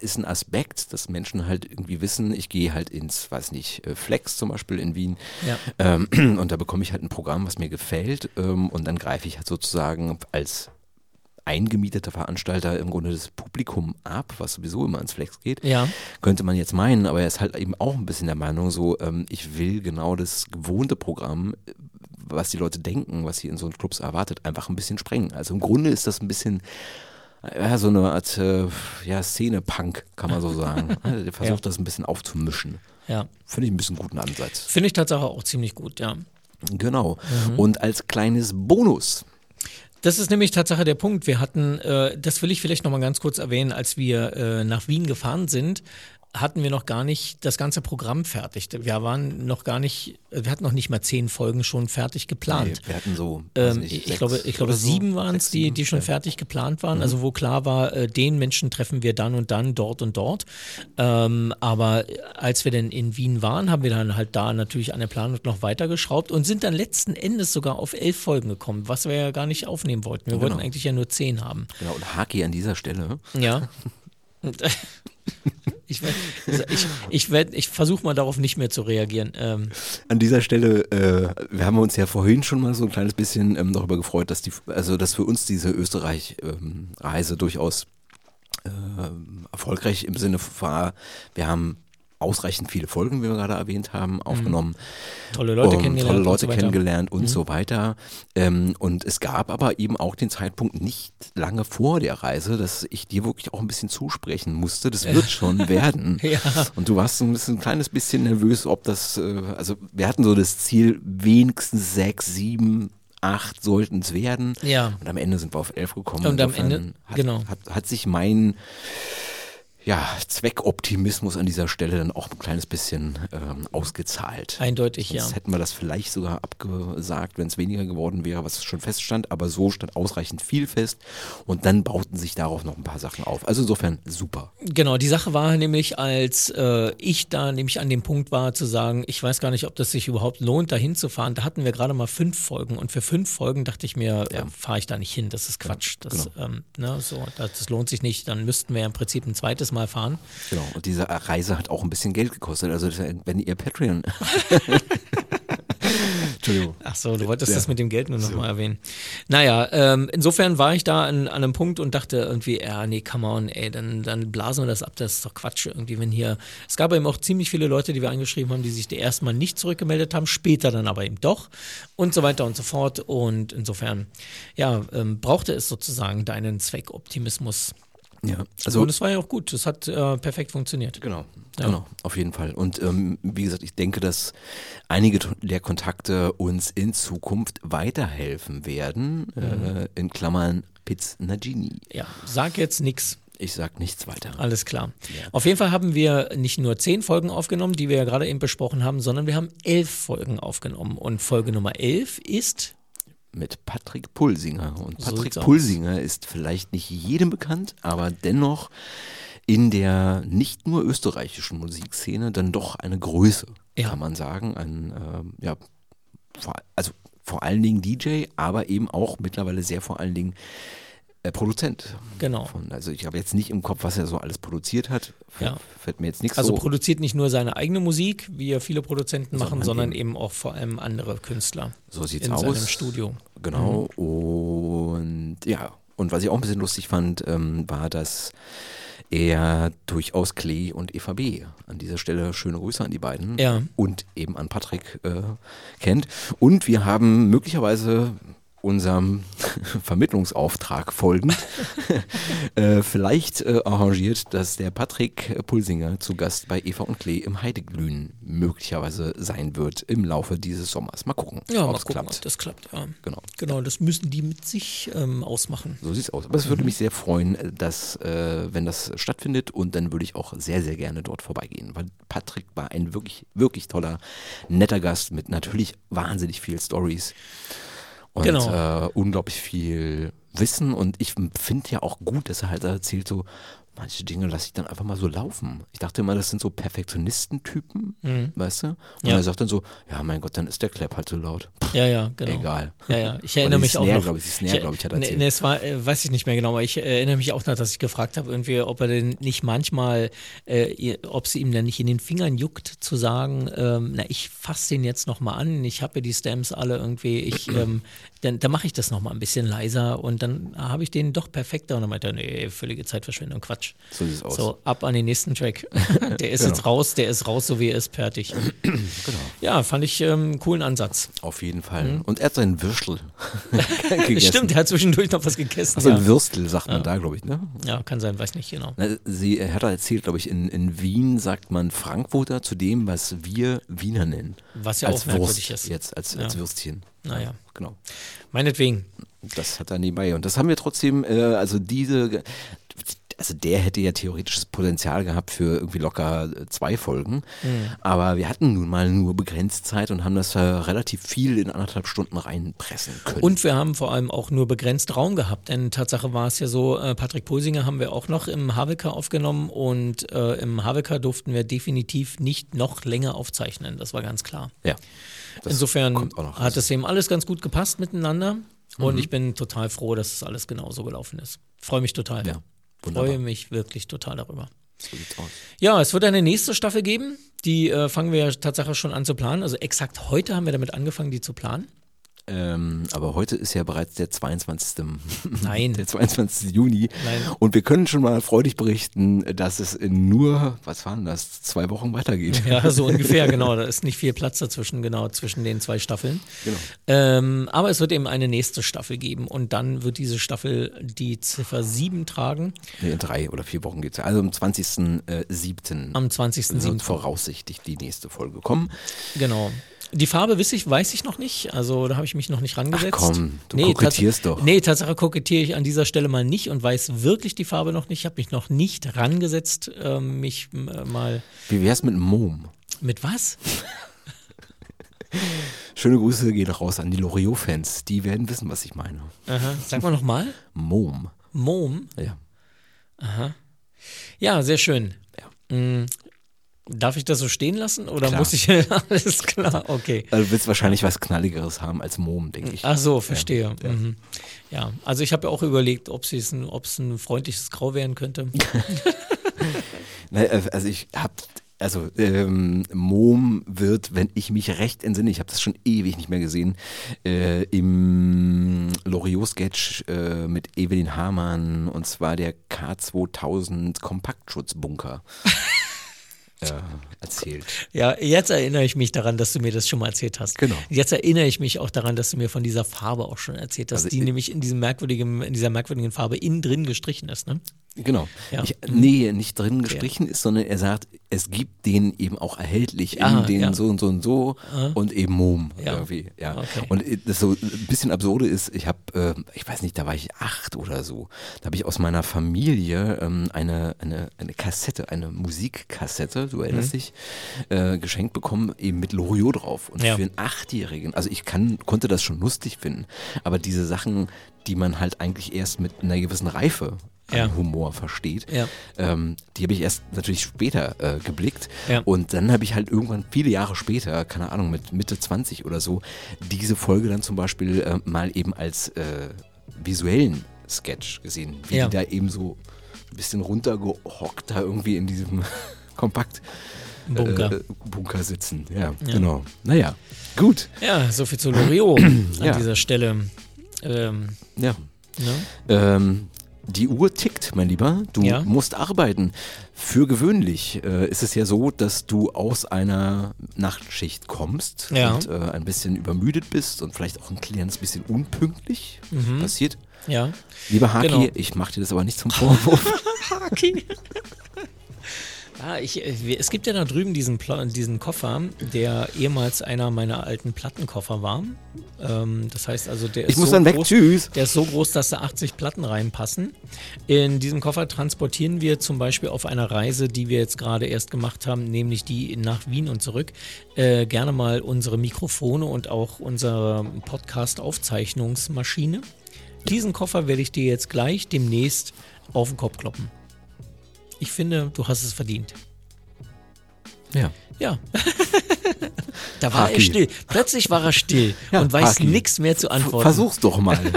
ist ein Aspekt, dass Menschen halt irgendwie wissen, ich gehe halt ins, weiß nicht, äh, Flex zum Beispiel in Wien Ja. ähm, und da bekomme ich halt ein Programm, was mir gefällt ähm, und dann greife ich halt sozusagen als eingemieteter Veranstalter im Grunde das Publikum ab, was sowieso immer ins Flex geht. Ja. Könnte man jetzt meinen, aber er ist halt eben auch ein bisschen der Meinung, so, ähm, ich will genau das gewohnte Programm, was die Leute denken, was sie in so einen Clubs erwartet, einfach ein bisschen sprengen. Also im Grunde ist das ein bisschen ja, so eine Art äh, ja, Szene-Punk, kann man so sagen. Der versucht ja. das ein bisschen aufzumischen. Ja. Finde ich ein bisschen guten Ansatz. Finde ich tatsächlich auch ziemlich gut, ja. Genau. Mhm. Und als kleines Bonus das ist nämlich Tatsache der Punkt. Wir hatten, äh, das will ich vielleicht nochmal ganz kurz erwähnen, als wir äh, nach Wien gefahren sind, hatten wir noch gar nicht das ganze Programm fertig. Wir waren noch gar nicht, wir hatten noch nicht mal zehn Folgen schon fertig geplant. Nee, wir hatten so, ähm, nicht, ich glaube, ich glaube sieben waren es, die, die schon fertig geplant waren. Mhm. Also wo klar war, äh, den Menschen treffen wir dann und dann, dort und dort. Ähm, aber als wir dann in Wien waren, haben wir dann halt da natürlich an der Planung noch weitergeschraubt und sind dann letzten Endes sogar auf elf Folgen gekommen, was wir ja gar nicht aufnehmen wollten. Wir genau. wollten eigentlich ja nur zehn haben. Genau, und Haki an dieser Stelle. Ja. Ich, ich, ich, ich, ich versuche mal darauf nicht mehr zu reagieren. Ähm. An dieser Stelle, äh, wir haben uns ja vorhin schon mal so ein kleines bisschen ähm, darüber gefreut, dass die, also dass für uns diese Österreich-Reise ähm, durchaus äh, erfolgreich im Sinne war, wir haben ausreichend viele Folgen, wie wir gerade erwähnt haben, mhm. aufgenommen. Tolle Leute um, kennengelernt. Tolle Leute und so kennengelernt und mhm. so weiter. Ähm, und es gab aber eben auch den Zeitpunkt nicht lange vor der Reise, dass ich dir wirklich auch ein bisschen zusprechen musste. Das wird schon werden. ja. Und du warst ein, bisschen, ein kleines bisschen nervös, ob das, äh, also wir hatten so das Ziel, wenigstens sechs, sieben, acht sollten es werden. Ja. Und am Ende sind wir auf elf gekommen. Und am Ende, hat, genau. Hat, hat sich mein ja, Zweckoptimismus an dieser Stelle dann auch ein kleines bisschen ähm, ausgezahlt. Eindeutig, Sonst ja. hätten wir das vielleicht sogar abgesagt, wenn es weniger geworden wäre, was schon feststand, aber so stand ausreichend viel fest und dann bauten sich darauf noch ein paar Sachen auf. Also insofern super. Genau, die Sache war nämlich, als äh, ich da nämlich an dem Punkt war zu sagen, ich weiß gar nicht, ob das sich überhaupt lohnt, da hinzufahren. Da hatten wir gerade mal fünf Folgen und für fünf Folgen dachte ich mir, ja. äh, fahre ich da nicht hin, das ist Quatsch. Das, genau. ähm, ne, so, das, das lohnt sich nicht, dann müssten wir im Prinzip ein zweites Mal fahren. Genau, und diese Reise hat auch ein bisschen Geld gekostet. Also wenn ihr Patreon. Entschuldigung. Ach so, du wolltest ja. das mit dem Geld nur nochmal so. erwähnen. Naja, ähm, insofern war ich da an, an, einem Punkt und dachte irgendwie, ja, nee, come on, ey, dann, dann blasen wir das ab, das ist doch Quatsch irgendwie, wenn hier. Es gab eben auch ziemlich viele Leute, die wir angeschrieben haben, die sich erste Mal nicht zurückgemeldet haben, später dann aber eben doch und so weiter und so fort. Und insofern, ja, ähm, brauchte es sozusagen deinen Zweckoptimismus. Ja, also und es war ja auch gut. Es hat äh, perfekt funktioniert. Genau, ja. genau, auf jeden Fall. Und ähm, wie gesagt, ich denke, dass einige der Kontakte uns in Zukunft weiterhelfen werden. Mhm. Äh, in Klammern Piz Nagini. Ja, sag jetzt nichts. Ich sag nichts weiter. Alles klar. Ja. Auf jeden Fall haben wir nicht nur zehn Folgen aufgenommen, die wir ja gerade eben besprochen haben, sondern wir haben elf Folgen aufgenommen. Und Folge Nummer elf ist mit Patrick Pulsinger. Und Patrick so Pulsinger ist vielleicht nicht jedem bekannt, aber dennoch in der nicht nur österreichischen Musikszene dann doch eine Größe, ja. kann man sagen. Ein, äh, ja, vor, also vor allen Dingen DJ, aber eben auch mittlerweile sehr vor allen Dingen äh, Produzent. Genau. Von, also ich habe jetzt nicht im Kopf, was er so alles produziert hat. Ja. Fällt mir jetzt nichts Also so. produziert nicht nur seine eigene Musik, wie ja viele Produzenten sondern machen, sondern eben, eben auch vor allem andere Künstler. So sieht's in aus. In seinem Studio. Genau. Mhm. Und ja, und was ich auch ein bisschen lustig fand, ähm, war, dass er durchaus Klee und Eva B. An dieser Stelle schöne Grüße an die beiden ja. und eben an Patrick äh, kennt. Und wir haben möglicherweise unserem Vermittlungsauftrag folgend äh, vielleicht äh, arrangiert, dass der Patrick Pulsinger zu Gast bei Eva und Klee im Heideglühen möglicherweise sein wird im Laufe dieses Sommers. Mal gucken, ja, ob es klappt. Ob das klappt, ja. Genau. Genau, das müssen die mit sich ähm, ausmachen. So sieht es aus. Aber es würde mhm. mich sehr freuen, dass, äh, wenn das stattfindet und dann würde ich auch sehr, sehr gerne dort vorbeigehen, weil Patrick war ein wirklich, wirklich toller, netter Gast mit natürlich wahnsinnig viel Stories und genau. äh, unglaublich viel Wissen und ich finde ja auch gut, dass er halt erzählt so, manche Dinge lasse ich dann einfach mal so laufen. Ich dachte immer, das sind so Perfektionistentypen, mhm. weißt du? Und ja. er sagt dann so, ja, mein Gott, dann ist der Clap halt so laut. Pff, ja, ja, genau. Egal. Ja, ja. Ich erinnere mich Snare, auch noch. Ich, die Snare, glaube ich, hat erzählt. Nee, es war, äh, weiß ich nicht mehr genau, aber ich äh, erinnere mich auch noch, dass ich gefragt habe, irgendwie, ob er denn nicht manchmal, äh, ob sie ihm dann nicht in den Fingern juckt, zu sagen, ähm, na, ich fasse den jetzt nochmal an, ich habe ja die Stamps alle irgendwie, ich, ähm, dann, dann mache ich das nochmal ein bisschen leiser und dann habe ich den doch perfekter und dann meinte er, nee, völlige Zeitverschwendung, Quatsch. So sieht es aus. So, ab an den nächsten Track. der ist Genau. jetzt raus, der ist raus, so wie er ist, fertig. Genau. Ja, fand ich ähm, einen coolen Ansatz. Auf jeden Fall. Und er hat seinen Würstel gegessen. Mhm. Stimmt, er hat zwischendurch noch was gegessen. Also ja. ein Würstel sagt man da, glaube ich, ne? ja, kann sein, weiß nicht genau. Na, Sie er hat erzählt, glaube ich, in, in Wien sagt man Frankfurter zu dem, was wir Wiener nennen. Was ja als auch merkwürdig Wurst ist. jetzt, als, als Ja. Würstchen. Naja. Genau. Meinetwegen. Das hat er nebenbei. Und das haben wir trotzdem, äh, also diese, also der hätte ja theoretisches Potenzial gehabt für irgendwie locker äh, zwei Folgen. Mhm. Aber wir hatten nun mal nur begrenzt Zeit und haben das äh, relativ viel in anderthalb Stunden reinpressen können. Und wir haben vor allem auch nur begrenzt Raum gehabt, denn Tatsache war es ja so, äh, Patrick Pulsinger haben wir auch noch im Havelka aufgenommen und äh, im Havelka durften wir definitiv nicht noch länger aufzeichnen, das war ganz klar. ja. Das Insofern hat es eben alles ganz gut gepasst miteinander und Mhm. ich bin total froh, dass es alles genauso gelaufen ist. Freue mich total. Ja, wunderbar. Freue mich wirklich total darüber. So. Ja, es wird eine nächste Staffel geben. Die äh, fangen wir ja tatsächlich schon an zu planen. Also exakt heute haben wir damit angefangen, die zu planen. Ähm, aber heute ist ja bereits der 22. Nein. Der 22. Juni. Nein. Und wir können schon mal freudig berichten, dass es in nur, was waren das, zwei Wochen weitergeht. Ja, so ungefähr, genau. Da ist nicht viel Platz dazwischen, genau, zwischen den zwei Staffeln. Genau. Ähm, aber es wird eben eine nächste Staffel geben und dann wird diese Staffel die Ziffer 7 tragen. Nee, in drei oder vier Wochen geht's. Also am 20.07. Am 20.07. wird voraussichtlich die nächste Folge kommen. Genau. Die Farbe weiß ich, weiß ich noch nicht, also da habe ich mich noch nicht rangesetzt. Ach komm, du kokettierst tats- doch. Nee, Tatsache kokettiere ich an dieser Stelle mal nicht und weiß wirklich die Farbe noch nicht. Ich habe mich noch nicht rangesetzt, ähm, mich äh, mal Wie wär's mit Mom? mit was? Schöne Grüße gehen raus an die Loriot-Fans. Die werden wissen, was ich meine. Aha. Sag mal nochmal. Mom. Mom. Ja. Ja, sehr schön. Ja. Darf ich das so stehen lassen oder Klar. muss ich alles klar? Okay. Also du willst wahrscheinlich was Knalligeres haben als Mom, denke ich. Ach so, verstehe. Ja, mhm. ja also ich habe ja auch überlegt, ob es ein, ob's ein freundliches Grau werden könnte. Ne, äh, Also ich habe, also ähm, Mom wird, wenn ich mich recht entsinne, ich habe das schon ewig nicht mehr gesehen, äh, im Loriot-Sketch äh, mit Evelyn Hamann und zwar der K2000 Kompaktschutzbunker äh, erzählt. Ja, jetzt erinnere ich mich daran, dass du mir das schon mal erzählt hast. Genau. Jetzt erinnere ich mich auch daran, dass du mir von dieser Farbe auch schon erzählt hast, Also die ich- nämlich in diesem merkwürdigen, in dieser merkwürdigen Farbe innen drin gestrichen ist, ne? Genau. Ja. Ich, nee, nicht drin gestrichen ist, sondern er sagt, es gibt den eben auch erhältlich in Ah, den ja. so und so und so und eben Mom Ja. irgendwie. Ja. Okay. Und das so ein bisschen absurde ist, ich habe, äh, ich weiß nicht, da war ich acht oder so. Da habe ich aus meiner Familie ähm, eine, eine, eine Kassette, eine Musikkassette, du erinnerst dich, äh, geschenkt bekommen, eben mit Loriot drauf. Und Ja. für einen Achtjährigen, also ich kann, konnte das schon lustig finden, aber diese Sachen, die man halt eigentlich erst mit einer gewissen Reife an Ja. Humor versteht. Ja. Ähm, die habe ich erst natürlich später äh, geblickt. Ja. Und dann habe ich halt irgendwann viele Jahre später, keine Ahnung, mit Mitte 20 oder so, diese Folge dann zum Beispiel äh, mal eben als äh, visuellen Sketch gesehen. Wie die da eben so ein bisschen runtergehockt da irgendwie in diesem Kompakt. Bunker. Äh, Bunker sitzen, ja, genau. Naja, gut. Ja, soviel zu Loriot an Ja. dieser Stelle. Ähm, Ja. ne? Ähm, die Uhr tickt, mein Lieber. Du Ja. musst arbeiten. Für gewöhnlich äh, ist es ja so, dass du aus einer Nachtschicht kommst Ja. und äh, ein bisschen übermüdet bist und vielleicht auch ein kleines bisschen unpünktlich passiert. Ja. Lieber Haki, Genau. ich mache dir das aber nicht zum Vorwurf. Haki. Ja, ich, äh, es gibt ja da drüben diesen, diesen Koffer, der ehemals einer meiner alten Plattenkoffer war. Ähm, das heißt also, der ist Ich muss so weg, groß, tschüss. Der ist so groß, dass da 80 Platten reinpassen. In diesem Koffer transportieren wir zum Beispiel auf einer Reise, die wir jetzt gerade erst gemacht haben, nämlich die nach Wien und zurück, äh, gerne mal unsere Mikrofone und auch unsere Podcast-Aufzeichnungsmaschine. Diesen Koffer werde ich dir jetzt gleich demnächst auf den Kopf kloppen. Ich finde, du hast es verdient. Ja. Ja. da war er Haki. still. Plötzlich war er still Ja, und weiß nichts mehr zu antworten. Versuch's doch mal.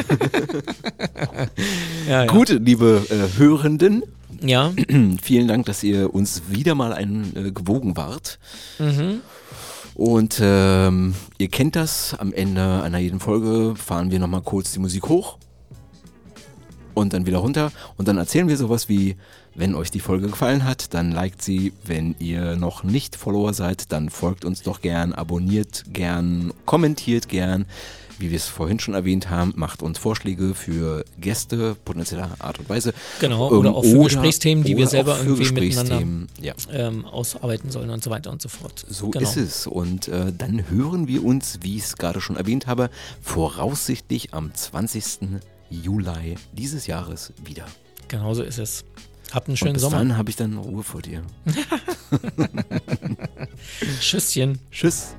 Ja, ja. Gut, liebe äh, Hörenden, Ja, vielen Dank, dass ihr uns wieder mal ein, äh, gewogen wart. Mhm. Und ähm, ihr kennt das, am Ende einer jeden Folge fahren wir nochmal kurz die Musik hoch. und dann wieder runter. Und dann erzählen wir sowas wie, wenn euch die Folge gefallen hat, dann liked sie. Wenn ihr noch nicht Follower seid, dann folgt uns doch gern, abonniert gern, kommentiert gern. Wie wir es vorhin schon erwähnt haben, macht uns Vorschläge für Gäste potenzieller Art und Weise. Genau, oder ähm, auch für oder, Gesprächsthemen, die wir selber irgendwie miteinander ja. ähm, ausarbeiten sollen und so weiter und so fort. So genau. ist es. Und äh, dann hören wir uns, wie ich es gerade schon erwähnt habe, voraussichtlich am 20. Juli dieses Jahres wieder. Genauso ist es. Habt einen schönen Und bis Sommer. Dann habe ich dann Ruhe vor dir. Tschüsschen. Tschüss.